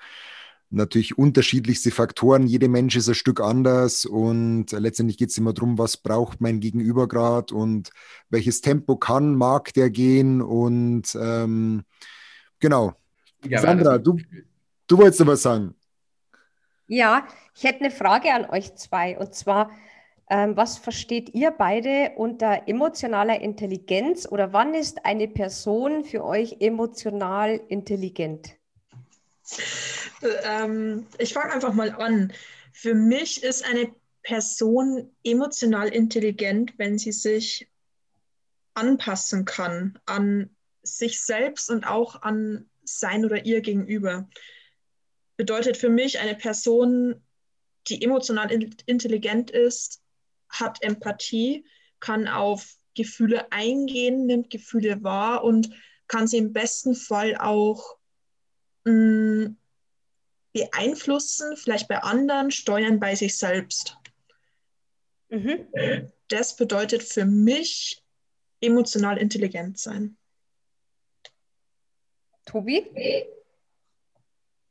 natürlich unterschiedlichste Faktoren. Jeder Mensch ist ein Stück anders und letztendlich geht es immer darum, was braucht mein Gegenüber gerade und welches Tempo kann, mag der gehen und ähm, genau. Ja, Sandra, du, du wolltest aber sagen. Ja, ich hätte eine Frage an euch zwei. Und zwar, ähm, was versteht ihr beide unter emotionaler Intelligenz oder wann ist eine Person für euch emotional intelligent? Ähm, ich fange einfach mal an. Für mich ist eine Person emotional intelligent, wenn sie sich anpassen kann an sich selbst und auch an sein oder ihr gegenüber bedeutet für mich eine Person, die emotional intelligent ist, hat Empathie, kann auf Gefühle eingehen, nimmt Gefühle wahr und kann sie im besten Fall auch mh, beeinflussen, vielleicht bei anderen, steuern bei sich selbst. Mhm. Das bedeutet für mich emotional intelligent sein. Tobi?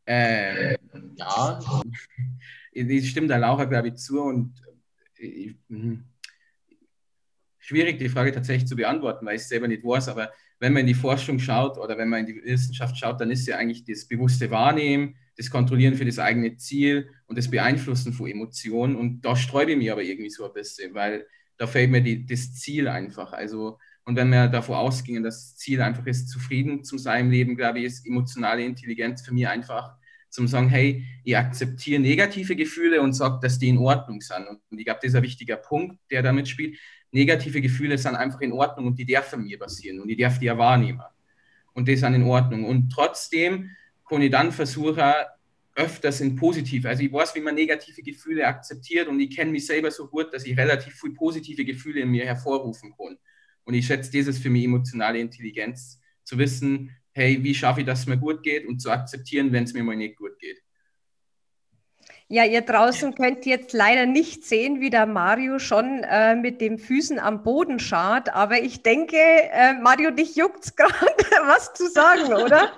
Äh, ja, ich stimme der Laura, glaube ich, zu und ich, schwierig, die Frage tatsächlich zu beantworten, weil ich es selber nicht weiß, aber wenn man in die Forschung schaut oder wenn man in die Wissenschaft schaut, dann ist ja eigentlich das bewusste Wahrnehmen, das Kontrollieren für das eigene Ziel und das Beeinflussen von Emotionen und da sträube ich mich aber irgendwie so ein bisschen, weil da fällt mir die, das Ziel einfach. Also, und wenn wir davor ausgingen, dass das Ziel einfach ist, zufrieden zu sein im Leben, glaube ich, ist emotionale Intelligenz für mich einfach zum sagen, hey, ich akzeptiere negative Gefühle und sage, dass die in Ordnung sind. Und ich glaube, das ist ein wichtiger Punkt, der damit spielt. Negative Gefühle sind einfach in Ordnung und die dürfen mir passieren und ich darf die ja wahrnehmen. Und die sind in Ordnung. Und trotzdem kann ich dann versuchen, öfters in positive, also ich weiß, wie man negative Gefühle akzeptiert und ich kenne mich selber so gut, dass ich relativ viel positive Gefühle in mir hervorrufen kann. Und ich schätze, ist für mich emotionale Intelligenz, zu wissen, hey, wie schaffe ich, dass es mir gut geht und zu akzeptieren, wenn es mir mal nicht gut geht. Ja, ihr draußen könnt jetzt leider nicht sehen, wie der Mario schon äh, mit den Füßen am Boden schart, aber ich denke, äh, Mario, dich juckt es (laughs) gerade, was zu sagen, oder?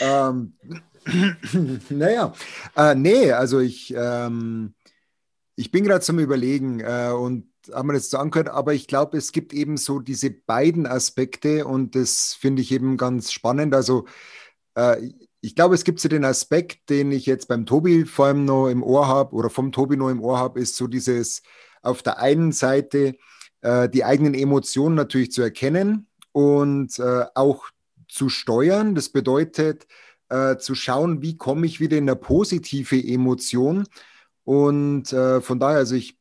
ähm, (clears throat) naja, äh, nee, also ich, ähm, ich bin gerade zum Überlegen äh, und haben wir jetzt so angehört, aber ich glaube, es gibt eben so diese beiden Aspekte und das finde ich eben ganz spannend. Also äh, ich glaube, es gibt so den Aspekt, den ich jetzt beim Tobi vor allem noch im Ohr habe oder vom Tobi noch im Ohr habe, ist so dieses auf der einen Seite äh, die eigenen Emotionen natürlich zu erkennen und äh, auch zu steuern. Das bedeutet, äh, zu schauen, wie komme ich wieder in eine positive Emotion. Und äh, von daher, also ich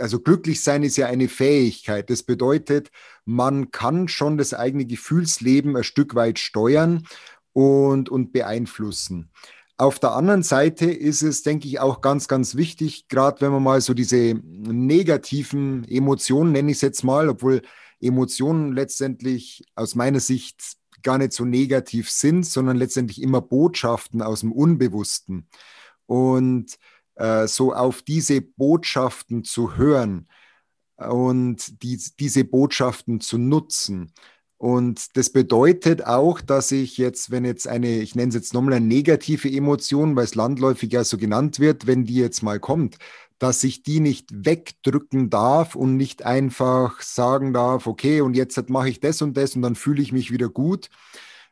also glücklich sein ist ja eine Fähigkeit. Das bedeutet, man kann schon das eigene Gefühlsleben ein Stück weit steuern und, und beeinflussen. Auf der anderen Seite ist es, denke ich, auch ganz, ganz wichtig, gerade wenn man mal so diese negativen Emotionen, nenne ich es jetzt mal, obwohl Emotionen letztendlich aus meiner Sicht gar nicht so negativ sind, sondern letztendlich immer Botschaften aus dem Unbewussten. Und äh, so auf diese Botschaften zu hören und die, diese Botschaften zu nutzen. Und das bedeutet auch, dass ich jetzt, wenn jetzt eine, ich nenne es jetzt nochmal eine negative Emotion, weil es landläufig ja so genannt wird, wenn die jetzt mal kommt, dass ich die nicht wegdrücken darf und nicht einfach sagen darf, okay, und jetzt mache ich das und das und dann fühle ich mich wieder gut,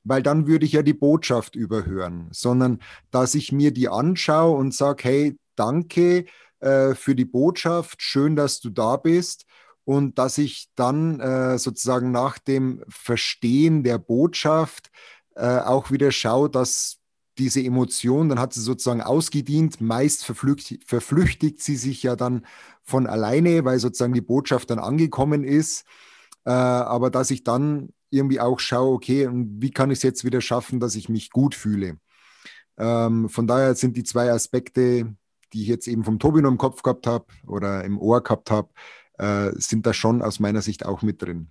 weil dann würde ich ja die Botschaft überhören, sondern dass ich mir die anschaue und sage, hey, danke äh, für die Botschaft, schön, dass du da bist und dass ich dann äh, sozusagen nach dem Verstehen der Botschaft äh, auch wieder schaue, dass diese Emotion, dann hat sie sozusagen ausgedient, meist verflüchtigt, verflüchtigt sie sich ja dann von alleine, weil sozusagen die Botschaft dann angekommen ist, äh, aber dass ich dann irgendwie auch schaue, okay, wie kann ich es jetzt wieder schaffen, dass ich mich gut fühle. Ähm, von daher sind die zwei Aspekte, die ich jetzt eben vom Tobi noch im Kopf gehabt habe oder im Ohr gehabt habe, äh, sind da schon aus meiner Sicht auch mit drin.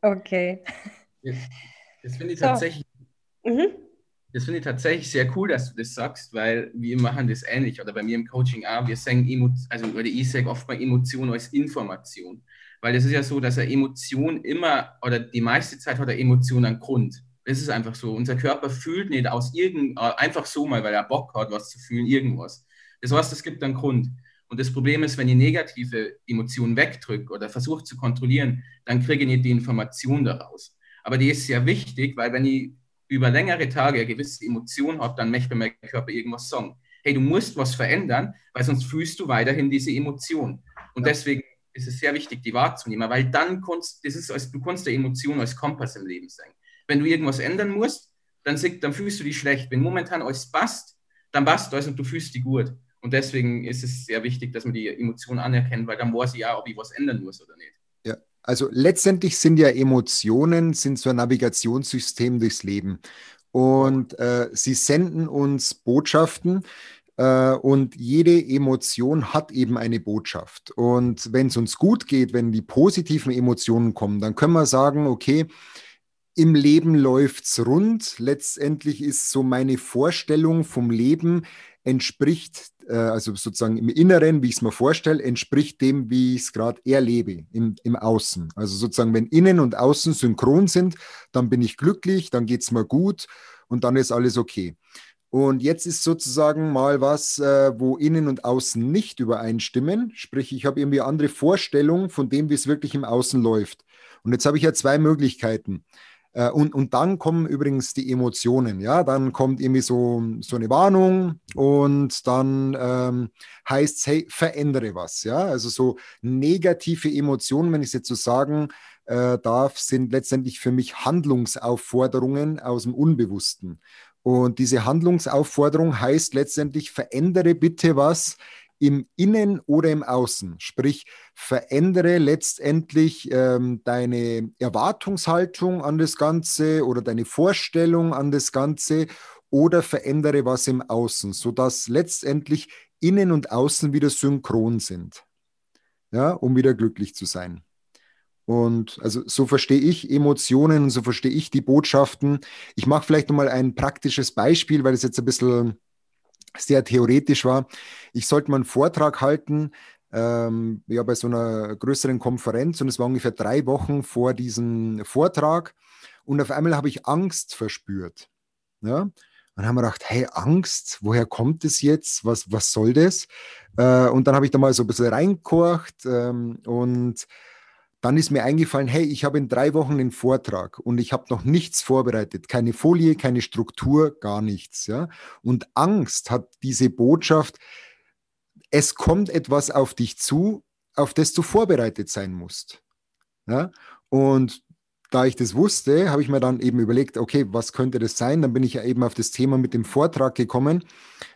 Okay. Das, das finde ich tatsächlich. Mhm. Das finde ich tatsächlich sehr cool, dass du das sagst, weil wir machen das ähnlich oder bei mir im Coaching auch. Wir sagen, Emo also oder ich sage oft mal Emotion als Information, weil es ist ja so, dass eine Emotion immer oder die meiste Zeit hat eine Emotion einen Grund. Das ist einfach so. Unser Körper fühlt nicht aus irgend äh, einfach so mal, weil er Bock hat, was zu fühlen, irgendwas. Das heißt, es gibt einen Grund. Und das Problem ist, wenn ich negative Emotionen wegdrücke oder versuche zu kontrollieren, dann kriege ich nicht die Information daraus. Aber die ist sehr wichtig, weil wenn ich über längere Tage eine gewisse Emotion habe, dann möchte mein Körper irgendwas sagen. Hey, du musst was verändern, weil sonst fühlst du weiterhin diese Emotion. Und deswegen ist es sehr wichtig, die wahrzunehmen, weil dann kannst, das ist als, du kannst der Emotion als Kompass im Leben sein. Wenn du irgendwas ändern musst, dann, dann fühlst du dich schlecht. Wenn momentan alles passt, dann passt alles und du fühlst dich gut. Und deswegen ist es sehr wichtig, dass man die Emotion anerkennt, weil dann weiß ich ja, ob ich was ändern muss oder nicht. Ja, also letztendlich sind ja Emotionen sind so ein Navigationssystem durchs Leben. Und äh, sie senden uns Botschaften, äh, und jede Emotion hat eben eine Botschaft. Und wenn es uns gut geht, wenn die positiven Emotionen kommen, dann können wir sagen, okay, im Leben läuft's rund. Letztendlich ist so meine Vorstellung vom Leben entspricht, also sozusagen im Inneren, wie ich es mir vorstelle, entspricht dem, wie ich es gerade erlebe, im, im Außen. Also sozusagen, wenn Innen und Außen synchron sind, dann bin ich glücklich, dann geht es mir gut und dann ist alles okay. Und jetzt ist sozusagen mal was, äh, wo innen und außen nicht übereinstimmen. Sprich, ich habe irgendwie andere Vorstellungen von dem, wie es wirklich im Außen läuft. Und jetzt habe ich ja zwei Möglichkeiten. Äh, und, und dann kommen übrigens die Emotionen. Ja, dann kommt irgendwie so, so eine Warnung und dann ähm, heißt es, hey, verändere was. Ja, also so negative Emotionen, wenn ich es jetzt so sagen äh, darf, sind letztendlich für mich Handlungsaufforderungen aus dem Unbewussten. Und diese Handlungsaufforderung heißt letztendlich, verändere bitte was im Innen oder im Außen. Sprich, verändere letztendlich ähm, deine Erwartungshaltung an das Ganze oder deine Vorstellung an das Ganze oder verändere was im Außen, sodass letztendlich Innen und Außen wieder synchron sind, ja, um wieder glücklich zu sein. Und also so verstehe ich Emotionen so verstehe ich die Botschaften. Ich mache vielleicht nochmal ein praktisches Beispiel, weil es jetzt ein bisschen sehr theoretisch war. Ich sollte mal einen Vortrag halten, ähm, ja, bei so einer größeren Konferenz und es war ungefähr drei Wochen vor diesem Vortrag und auf einmal habe ich Angst verspürt. Ja? Und haben wir gedacht, hey, Angst, woher kommt es jetzt? Was, was soll das? Äh, und dann habe ich da mal so ein bisschen reinkocht ähm, und dann ist mir eingefallen, hey, ich habe in drei Wochen den Vortrag und ich habe noch nichts vorbereitet, keine Folie, keine Struktur, gar nichts. Ja? Und Angst hat diese Botschaft, es kommt etwas auf dich zu, auf das du vorbereitet sein musst. Ja? Und da ich das wusste, habe ich mir dann eben überlegt, okay, was könnte das sein? Dann bin ich ja eben auf das Thema mit dem Vortrag gekommen,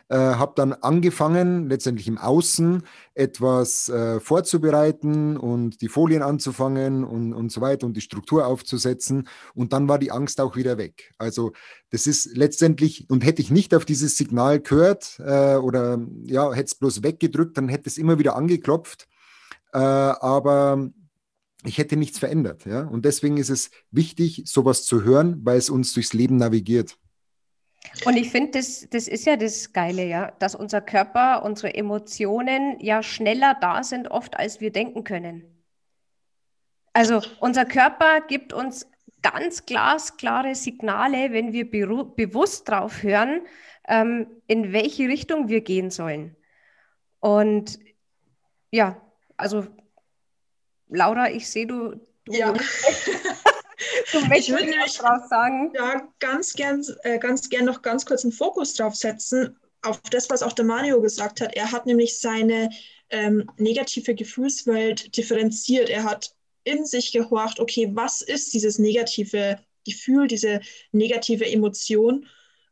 äh, habe dann angefangen, letztendlich im Außen etwas äh, vorzubereiten und die Folien anzufangen und, und so weiter und die Struktur aufzusetzen. Und dann war die Angst auch wieder weg. Also das ist letztendlich, und hätte ich nicht auf dieses Signal gehört äh, oder ja, hätte es bloß weggedrückt, dann hätte es immer wieder angeklopft. Äh, aber ich hätte nichts verändert. Ja? Und deswegen ist es wichtig, sowas zu hören, weil es uns durchs Leben navigiert. Und ich finde, das, das ist ja das Geile, ja, dass unser Körper, unsere Emotionen ja schneller da sind, oft als wir denken können. Also unser Körper gibt uns ganz glasklare Signale, wenn wir bewusst drauf hören, ähm, in welche Richtung wir gehen sollen. Und ja, also Laura, ich sehe, du, du, ja. (laughs) du ich würde nämlich drauf sagen. Ja, ganz gern, äh, ganz gern noch ganz kurz einen Fokus drauf setzen, auf das, was auch der Mario gesagt hat. Er hat nämlich seine ähm, negative Gefühlswelt differenziert. Er hat in sich gehorcht, okay, was ist dieses negative Gefühl, diese negative Emotion?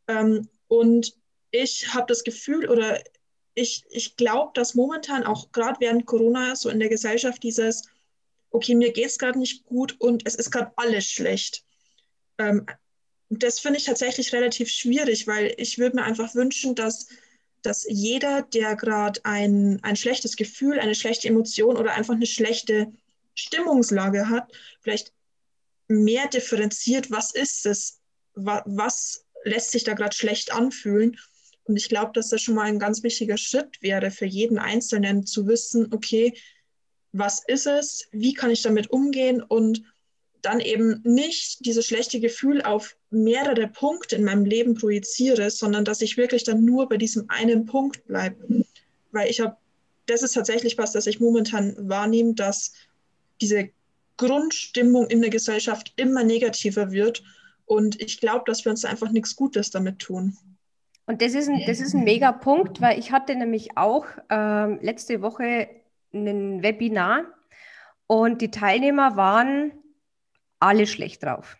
Ähm, und ich habe das Gefühl oder ich, ich glaube, dass momentan auch gerade während Corona so in der Gesellschaft dieses okay, mir geht es gerade nicht gut und es ist gerade alles schlecht. ähm, das finde ich tatsächlich relativ schwierig, weil ich würde mir einfach wünschen, dass, dass jeder, der gerade ein, ein schlechtes Gefühl, eine schlechte Emotion oder einfach eine schlechte Stimmungslage hat, vielleicht mehr differenziert, was ist es, was, was lässt sich da gerade schlecht anfühlen. Und ich glaube, dass das schon mal ein ganz wichtiger Schritt wäre für jeden Einzelnen zu wissen, okay, was ist es, wie kann ich damit umgehen und dann eben nicht dieses schlechte Gefühl auf mehrere Punkte in meinem Leben projiziere, sondern dass ich wirklich dann nur bei diesem einen Punkt bleibe. Weil ich habe, das ist tatsächlich was, das ich momentan wahrnehme, dass diese Grundstimmung in der Gesellschaft immer negativer wird. Und ich glaube, dass wir uns einfach nichts Gutes damit tun. Und das ist ein, das ist ein mega Punkt, weil ich hatte nämlich auch ähm, letzte Woche ein Webinar und die Teilnehmer waren alle schlecht drauf.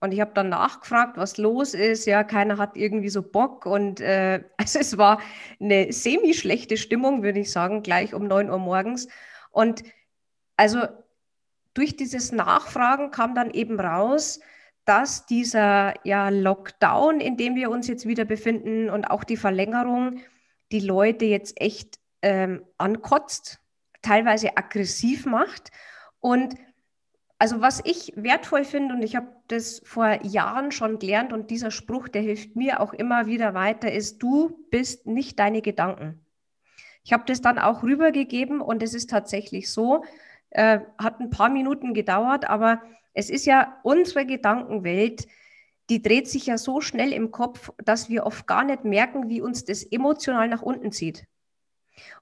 Und ich habe dann nachgefragt, was los ist. Ja, keiner hat irgendwie so Bock. Und äh, (laughs) also es war eine semi-schlechte Stimmung, würde ich sagen, gleich um 9 Uhr morgens. Und also durch dieses Nachfragen kam dann eben raus, dass dieser ja, Lockdown, in dem wir uns jetzt wieder befinden und auch die Verlängerung, die Leute jetzt echt ähm, ankotzt, teilweise aggressiv macht. Und also was ich wertvoll finde, und ich habe das vor Jahren schon gelernt, und dieser Spruch, der hilft mir auch immer wieder weiter, ist, du bist nicht deine Gedanken. Ich habe das dann auch rübergegeben und es ist tatsächlich so, äh, hat ein paar Minuten gedauert, aber es ist ja unsere Gedankenwelt, die dreht sich ja so schnell im Kopf, dass wir oft gar nicht merken, wie uns das emotional nach unten zieht.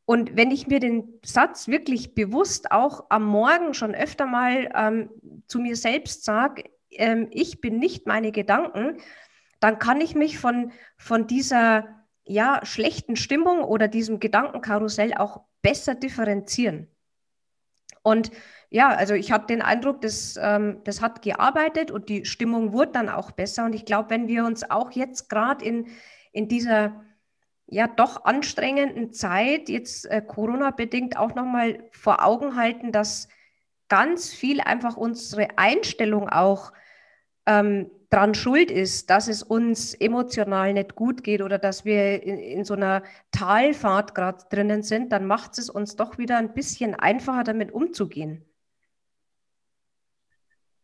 Und wenn ich mir den Satz wirklich bewusst auch am Morgen schon öfter mal ähm, zu mir selbst sage, ähm, ich bin nicht meine Gedanken, dann kann ich mich von, von dieser ja, schlechten Stimmung oder diesem Gedankenkarussell auch besser differenzieren. Und ja, also ich habe den Eindruck, das, ähm, das hat gearbeitet und die Stimmung wurde dann auch besser. Und ich glaube, wenn wir uns auch jetzt gerade in, in dieser ja doch anstrengenden Zeit, jetzt äh, Corona-bedingt, auch nochmal vor Augen halten, dass ganz viel einfach unsere Einstellung auch ähm, dran schuld ist, dass es uns emotional nicht gut geht oder dass wir in, in so einer Talfahrt gerade drinnen sind, dann macht es uns doch wieder ein bisschen einfacher, damit umzugehen.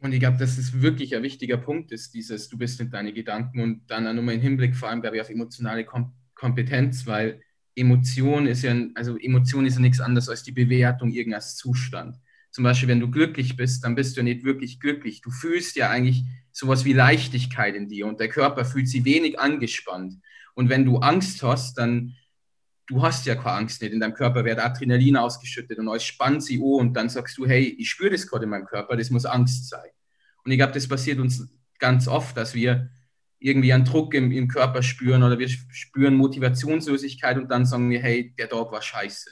Und ich glaube, dass es wirklich ein wichtiger Punkt ist, dieses, du bist mit deinen Gedanken und dann auch nochmal im Hinblick vor allem, glaube ich, auf emotionale Kom Kompetenz, weil Emotion ist ja, also Emotion ist ja nichts anderes als die Bewertung irgendeines Zustand. Zum Beispiel, wenn du glücklich bist, dann bist du nicht wirklich glücklich. Du fühlst ja eigentlich sowas wie Leichtigkeit in dir und der Körper fühlt sich wenig angespannt. Und wenn du Angst hast, dann, du hast ja keine Angst nicht. In deinem Körper wird Adrenalin ausgeschüttet und alles spannt sie oh und dann sagst du, hey, ich spüre das gerade in meinem Körper, das muss Angst sein. Und ich glaube, das passiert uns ganz oft, dass wir irgendwie einen Druck im, im Körper spüren oder wir spüren Motivationslosigkeit und dann sagen wir, hey, der Tag war scheiße.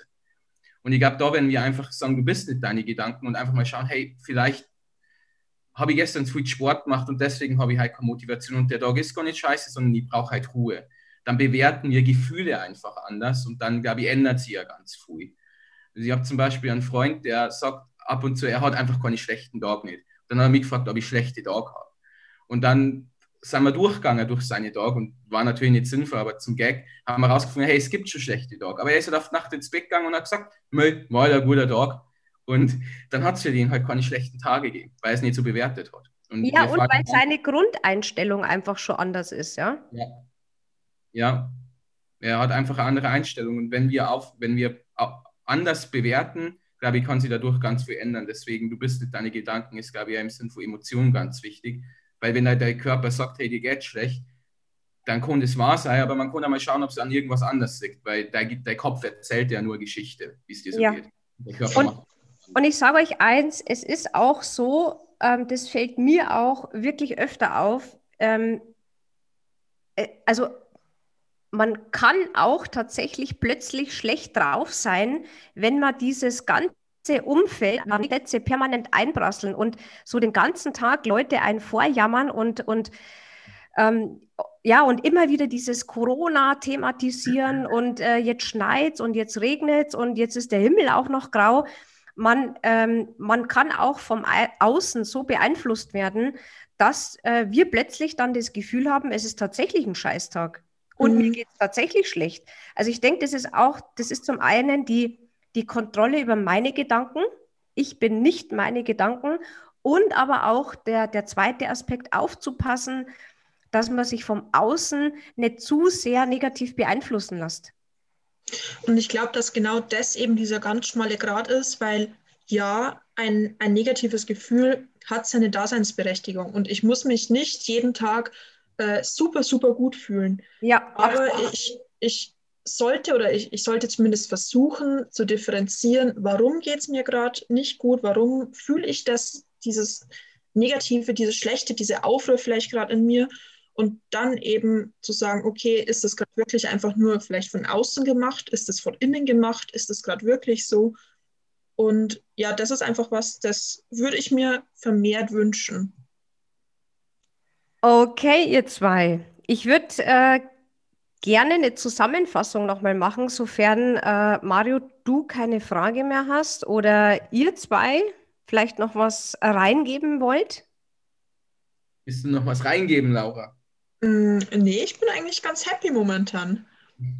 Und ich glaube, da werden wir einfach sagen, du bist nicht deine Gedanken und einfach mal schauen, hey, vielleicht habe ich gestern zu viel Sport gemacht und deswegen habe ich halt keine Motivation und der Tag ist gar nicht scheiße, sondern ich brauche halt Ruhe. Dann bewerten wir Gefühle einfach anders und dann, glaube ich, ändert sich ja ganz viel. Also ich habe zum Beispiel einen Freund, der sagt ab und zu, er hat einfach keine schlechten Tage nicht. Dann hat er mich gefragt, ob ich schlechte Tage habe. Und dann sind wir durchgegangen durch seine Tage und war natürlich nicht sinnvoll, aber zum Gag haben wir herausgefunden, hey, es gibt schon schlechte Tage. Aber er ist halt auf Nacht ins Bett gegangen und hat gesagt, Mö, war halt ein guter Tag. Und dann hat es für ihn halt keine schlechten Tage gegeben, weil er es nicht so bewertet hat. Und ja, und weil seine Grundeinstellung einfach schon anders ist, ja? Ja. Ja. Er hat einfach eine andere Einstellung. Und wenn wir auf, wenn wir anders bewerten, glaube ich, kann sich dadurch ganz viel ändern. Deswegen, du bist nicht deine Gedanken, ist, glaube ich, im Sinn von Emotionen ganz wichtig. Weil wenn halt der Körper sagt, hey, dir geht schlecht, dann kann das wahr sein, aber man kann auch mal schauen, ob es an irgendwas anderes liegt, weil der, der Kopf erzählt ja nur Geschichte, wie es dir so ja. geht. Und, und, ich sage euch eins, es ist auch so, ähm, das fällt mir auch wirklich öfter auf, ähm, äh, also man kann auch tatsächlich plötzlich schlecht drauf sein, wenn man dieses ganze Umfeld an Plätze permanent einprasseln und so den ganzen Tag Leute ein vorjammern und, und ähm, ja, und immer wieder dieses Corona thematisieren und äh, jetzt schneit und jetzt regnet und jetzt ist der Himmel auch noch grau. Man, ähm, man kann auch vom Außen so beeinflusst werden, dass äh, wir plötzlich dann das Gefühl haben, es ist tatsächlich ein Scheißtag und mhm. mir geht es tatsächlich schlecht. Also ich denke, das ist auch, das ist zum einen die, die Kontrolle über meine Gedanken. Ich bin nicht meine Gedanken und aber auch der, der zweite Aspekt aufzupassen, dass man sich vom Außen nicht zu sehr negativ beeinflussen lässt. Und ich glaube, dass genau das eben dieser ganz schmale Grad ist, weil ja, ein, ein negatives Gefühl hat seine Daseinsberechtigung und ich muss mich nicht jeden Tag äh, super, super gut fühlen. Ja. Aber ich, ich sollte oder ich, ich sollte zumindest versuchen zu differenzieren, warum geht es mir gerade nicht gut, warum fühle ich das, dieses Negative, dieses Schlechte, diese Aufruhr vielleicht gerade in mir und dann eben zu sagen, okay, ist das gerade wirklich einfach nur vielleicht von außen gemacht, ist das von innen gemacht, ist das gerade wirklich so? Und ja, das ist einfach was, das würde ich mir vermehrt wünschen. Okay, ihr zwei. Ich würde äh, gerne eine Zusammenfassung nochmal machen, sofern äh, Mario, du keine Frage mehr hast oder ihr zwei vielleicht noch was reingeben wollt. Willst du noch was reingeben, Laura? Mm, nee, ich bin eigentlich ganz happy momentan.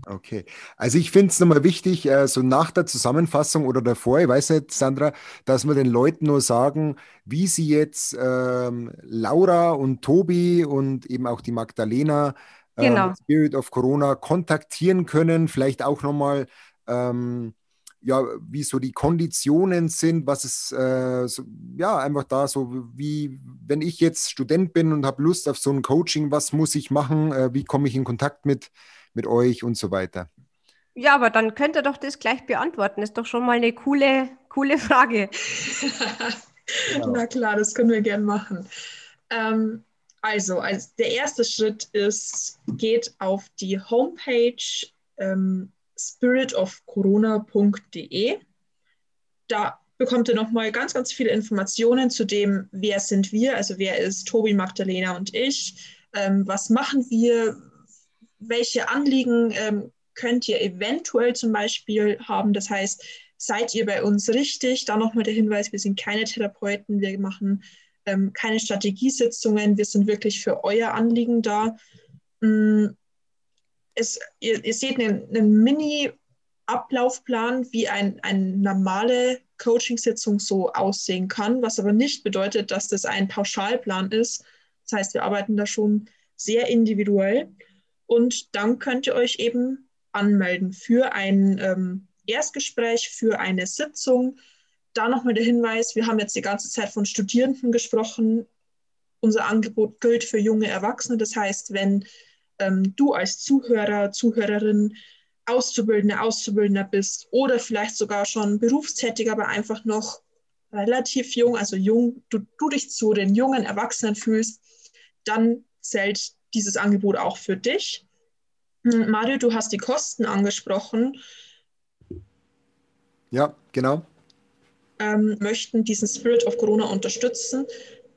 Okay, also ich finde es nochmal wichtig, äh, so nach der Zusammenfassung oder davor, ich weiß nicht, Sandra, dass wir den Leuten nur sagen, wie sie jetzt ähm, Laura und Tobi und eben auch die Magdalena ähm, genau. Spirit of Corona kontaktieren können, vielleicht auch nochmal ähm, ja, wie so die Konditionen sind, was es, äh, so, ja, einfach da so, wie, wenn ich jetzt Student bin und habe Lust auf so ein Coaching, was muss ich machen, äh, wie komme ich in Kontakt mit, mit euch und so weiter. Ja, aber dann könnt ihr doch das gleich beantworten. Ist doch schon mal eine coole, coole Frage. (laughs) genau. Na klar, das können wir gern machen. Ähm, also, als der erste Schritt ist, geht auf die Homepage ähm, spiritofcorona.de. Da bekommt ihr nochmal ganz, ganz viele Informationen zu dem, wer sind wir, also wer ist Tobi, Magdalena und ich, ähm, was machen wir, welche Anliegen ähm, könnt ihr eventuell zum Beispiel haben. Das heißt, seid ihr bei uns richtig? Da nochmal der Hinweis, wir sind keine Therapeuten, wir machen ähm, keine Strategiesitzungen, wir sind wirklich für euer Anliegen da. Ähm, es, ihr, ihr, seht einen, einen Mini-Ablaufplan, wie ein, eine normale Coaching-Sitzung so aussehen kann, was aber nicht bedeutet, dass das ein Pauschalplan ist. Das heißt, wir arbeiten da schon sehr individuell. Und dann könnt ihr euch eben anmelden für ein ähm, Erstgespräch, für eine Sitzung. Da nochmal der Hinweis, wir haben jetzt die ganze Zeit von Studierenden gesprochen. Unser Angebot gilt für junge Erwachsene. Das heißt, wenn ähm, du als Zuhörer, Zuhörerin Auszubildende, Auszubildender bist oder vielleicht sogar schon berufstätig, aber einfach noch relativ jung, also jung, du, du dich zu den jungen Erwachsenen fühlst, dann zählt dieses Angebot auch für dich. Hm, Mario, du hast die Kosten angesprochen. Ja, genau. Ähm, möchten diesen Spirit of Corona unterstützen.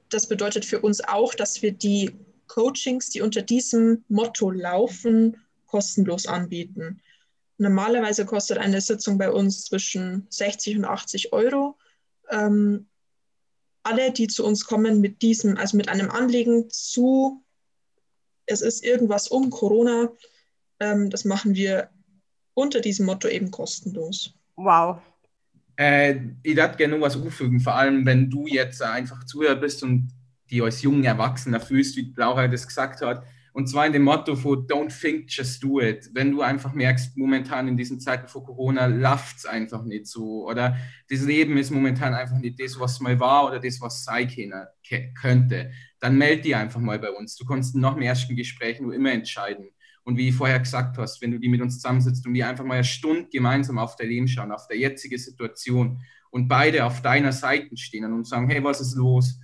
Das bedeutet für uns auch, dass wir die Coachings, die unter diesem Motto laufen, kostenlos anbieten. Normalerweise kostet eine Sitzung bei uns zwischen 60 und 80 Euro. Ähm, alle, die zu uns kommen mit diesem, also mit einem Anliegen zu es ist irgendwas um Corona. Ähm, das machen wir unter diesem Motto eben kostenlos. Wow. Äh, ich würde gerne noch was anfügen, vor allem wenn du jetzt einfach Zuhörer bist und die als junger Erwachsener fühlst, wie Laura das gesagt hat. Und zwar in dem Motto von Don't think, just do it. Wenn du einfach merkst, momentan in diesen Zeiten vor Corona läuft es einfach nicht so. Oder das Leben ist momentan einfach nicht das, was mal war oder das, was sein könnte dann melde dich einfach mal bei uns. Du kannst nach dem ersten Gespräch nur immer entscheiden. Und wie ich vorher gesagt hast, wenn du die mit uns zusammensitzt und die einfach mal eine Stunde gemeinsam auf dein Leben schauen, auf der jetzige Situation und beide auf deiner Seite stehen und sagen, hey, was ist los?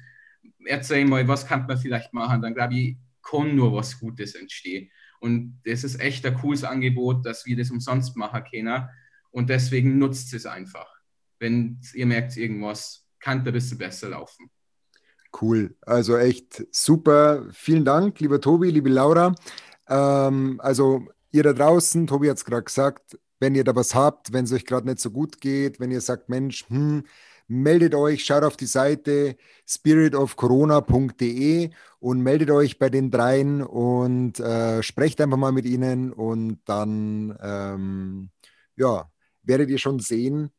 Erzähl mal, was kann man vielleicht machen? Dann glaube ich, kann nur was Gutes entstehen. Und das ist echt ein cooles Angebot, dass wir das umsonst machen können. Und deswegen nutzt es einfach. Wenn ihr merkt, irgendwas kann ein bisschen besser laufen. Cool, also echt super. Vielen Dank, lieber Tobi, liebe Laura. Ähm, also ihr da draußen, Tobi hat es gerade gesagt, wenn ihr da was habt, wenn es euch gerade nicht so gut geht, wenn ihr sagt, Mensch, hm, meldet euch, schaut auf die Seite spiritofcorona.de und meldet euch bei den dreien und äh, sprecht einfach mal mit ihnen und dann ähm, ja, werdet ihr schon sehen,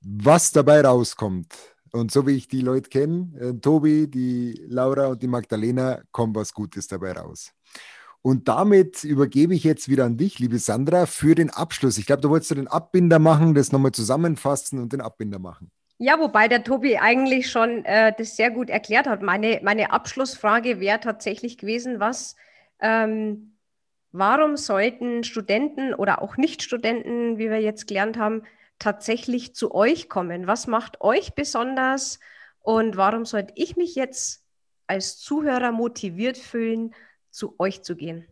was dabei rauskommt. Und so wie ich die Leute kenne, äh, Tobi, die Laura und die Magdalena, kommt was Gutes dabei raus. Und damit übergebe ich jetzt wieder an dich, liebe Sandra, für den Abschluss. Ich glaube, du wolltest den Abbinder machen, das nochmal zusammenfassen und den Abbinder machen. Ja, wobei der Tobi eigentlich schon äh, das sehr gut erklärt hat. Meine, meine Abschlussfrage wäre tatsächlich gewesen, was, ähm, warum sollten Studenten oder auch Nicht-Studenten, wie wir jetzt gelernt haben, tatsächlich zu euch kommen? Was macht euch besonders und warum sollte ich mich jetzt als Zuhörer motiviert fühlen, zu euch zu gehen?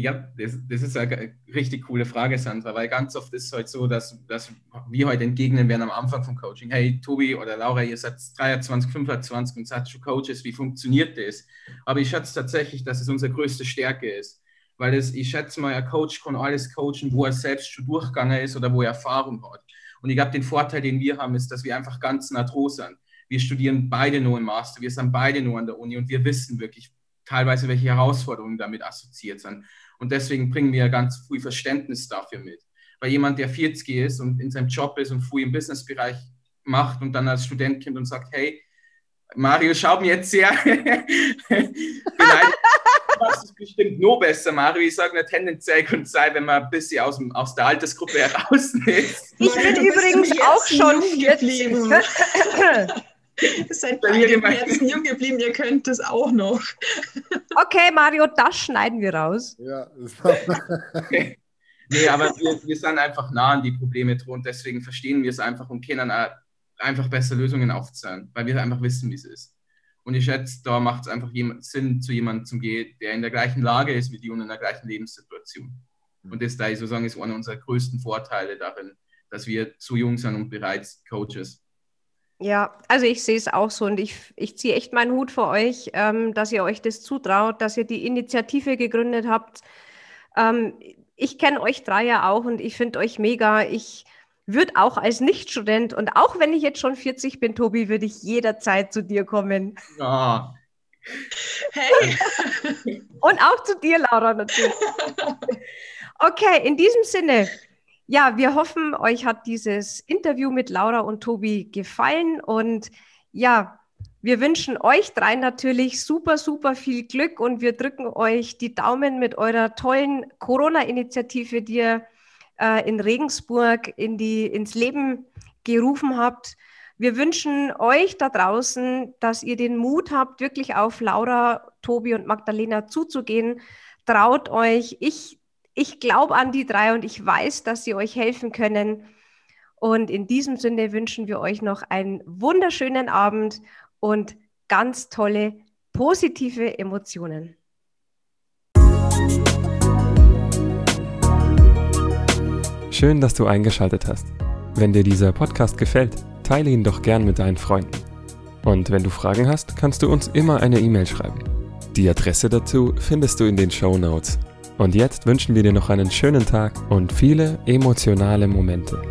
Ja, das, das ist eine richtig coole Frage, Sandra, weil ganz oft ist es halt so, dass, dass wir heute entgegnen werden am Anfang vom Coaching. Hey, Tobi oder Laura, ihr seid 23, 25 und seid schon Coaches, wie funktioniert das? Aber ich schätze tatsächlich, dass es unsere größte Stärke ist, weil es, ich schätze mal, ein Coach kann alles coachen, wo er selbst schon durchgegangen ist oder wo er Erfahrung hat. Und ich glaube, den Vorteil, den wir haben, ist, dass wir einfach ganz nah dran sind. Wir studieren beide nur im Master, wir sind beide nur an der Uni und wir wissen wirklich teilweise, welche Herausforderungen damit assoziiert sind. Und deswegen bringen wir ganz früh Verständnis dafür mit. Weil jemand, der 40 ist und in seinem Job ist und früh im Businessbereich macht und dann als Student kommt und sagt, hey, Mario, schau mir jetzt sehr. (laughs) Vielleicht machst es bestimmt noch besser, Mario. Ich sage nur tendenziell es sein, wenn man ein bisschen aus, dem, aus der Altersgruppe heraus ist. Ich bin übrigens auch schon geblieben. Seid beide im Herzen jung geblieben, ihr könnt es auch noch. Okay, Mario, das schneiden wir raus. Ja. (laughs) okay. Nee, aber wir, wir sind einfach nah an die Probleme dran und deswegen verstehen wir es einfach und können einfach besser Lösungen aufzahlen, weil wir einfach wissen, wie es ist. Und ich schätze, da macht es einfach Sinn, zu jemandem zu gehen, der in der gleichen Lage ist wie die und in der gleichen Lebenssituation. Und das, da ich so sagen, ist einer unserer größten Vorteile darin, dass wir so jung sind und bereits Coaches ja, also ich sehe es auch so und ich, ich ziehe echt meinen Hut vor euch, ähm, dass ihr euch das zutraut, dass ihr die Initiative gegründet habt. Ähm, ich kenne euch drei ja auch und ich finde euch mega. Ich würde auch als Nichtstudent und auch wenn ich jetzt schon 40 bin, Tobi, würde ich jederzeit zu dir kommen. Ja. (laughs) Hey! und auch zu dir, Laura, natürlich. (laughs) Okay, in diesem Sinne, ja, wir hoffen, euch hat dieses Interview mit Laura und Tobi gefallen und ja, wir wünschen euch drei natürlich super, super viel Glück und wir drücken euch die Daumen mit eurer tollen Corona-Initiative, die ihr äh, in Regensburg in die, ins Leben gerufen habt. Wir wünschen euch da draußen, dass ihr den Mut habt, wirklich auf Laura, Tobi und Magdalena zuzugehen. Traut euch. Ich ich glaube an die drei und ich weiß, dass sie euch helfen können. Und in diesem Sinne wünschen wir euch noch einen wunderschönen Abend und ganz tolle positive Emotionen. Schön, dass du eingeschaltet hast. Wenn dir dieser Podcast gefällt, teile ihn doch gern mit deinen Freunden. Und wenn du Fragen hast, kannst du uns immer eine E-Mail schreiben. Die Adresse dazu findest du in den Show Notes. Und jetzt wünschen wir dir noch einen schönen Tag und viele emotionale Momente.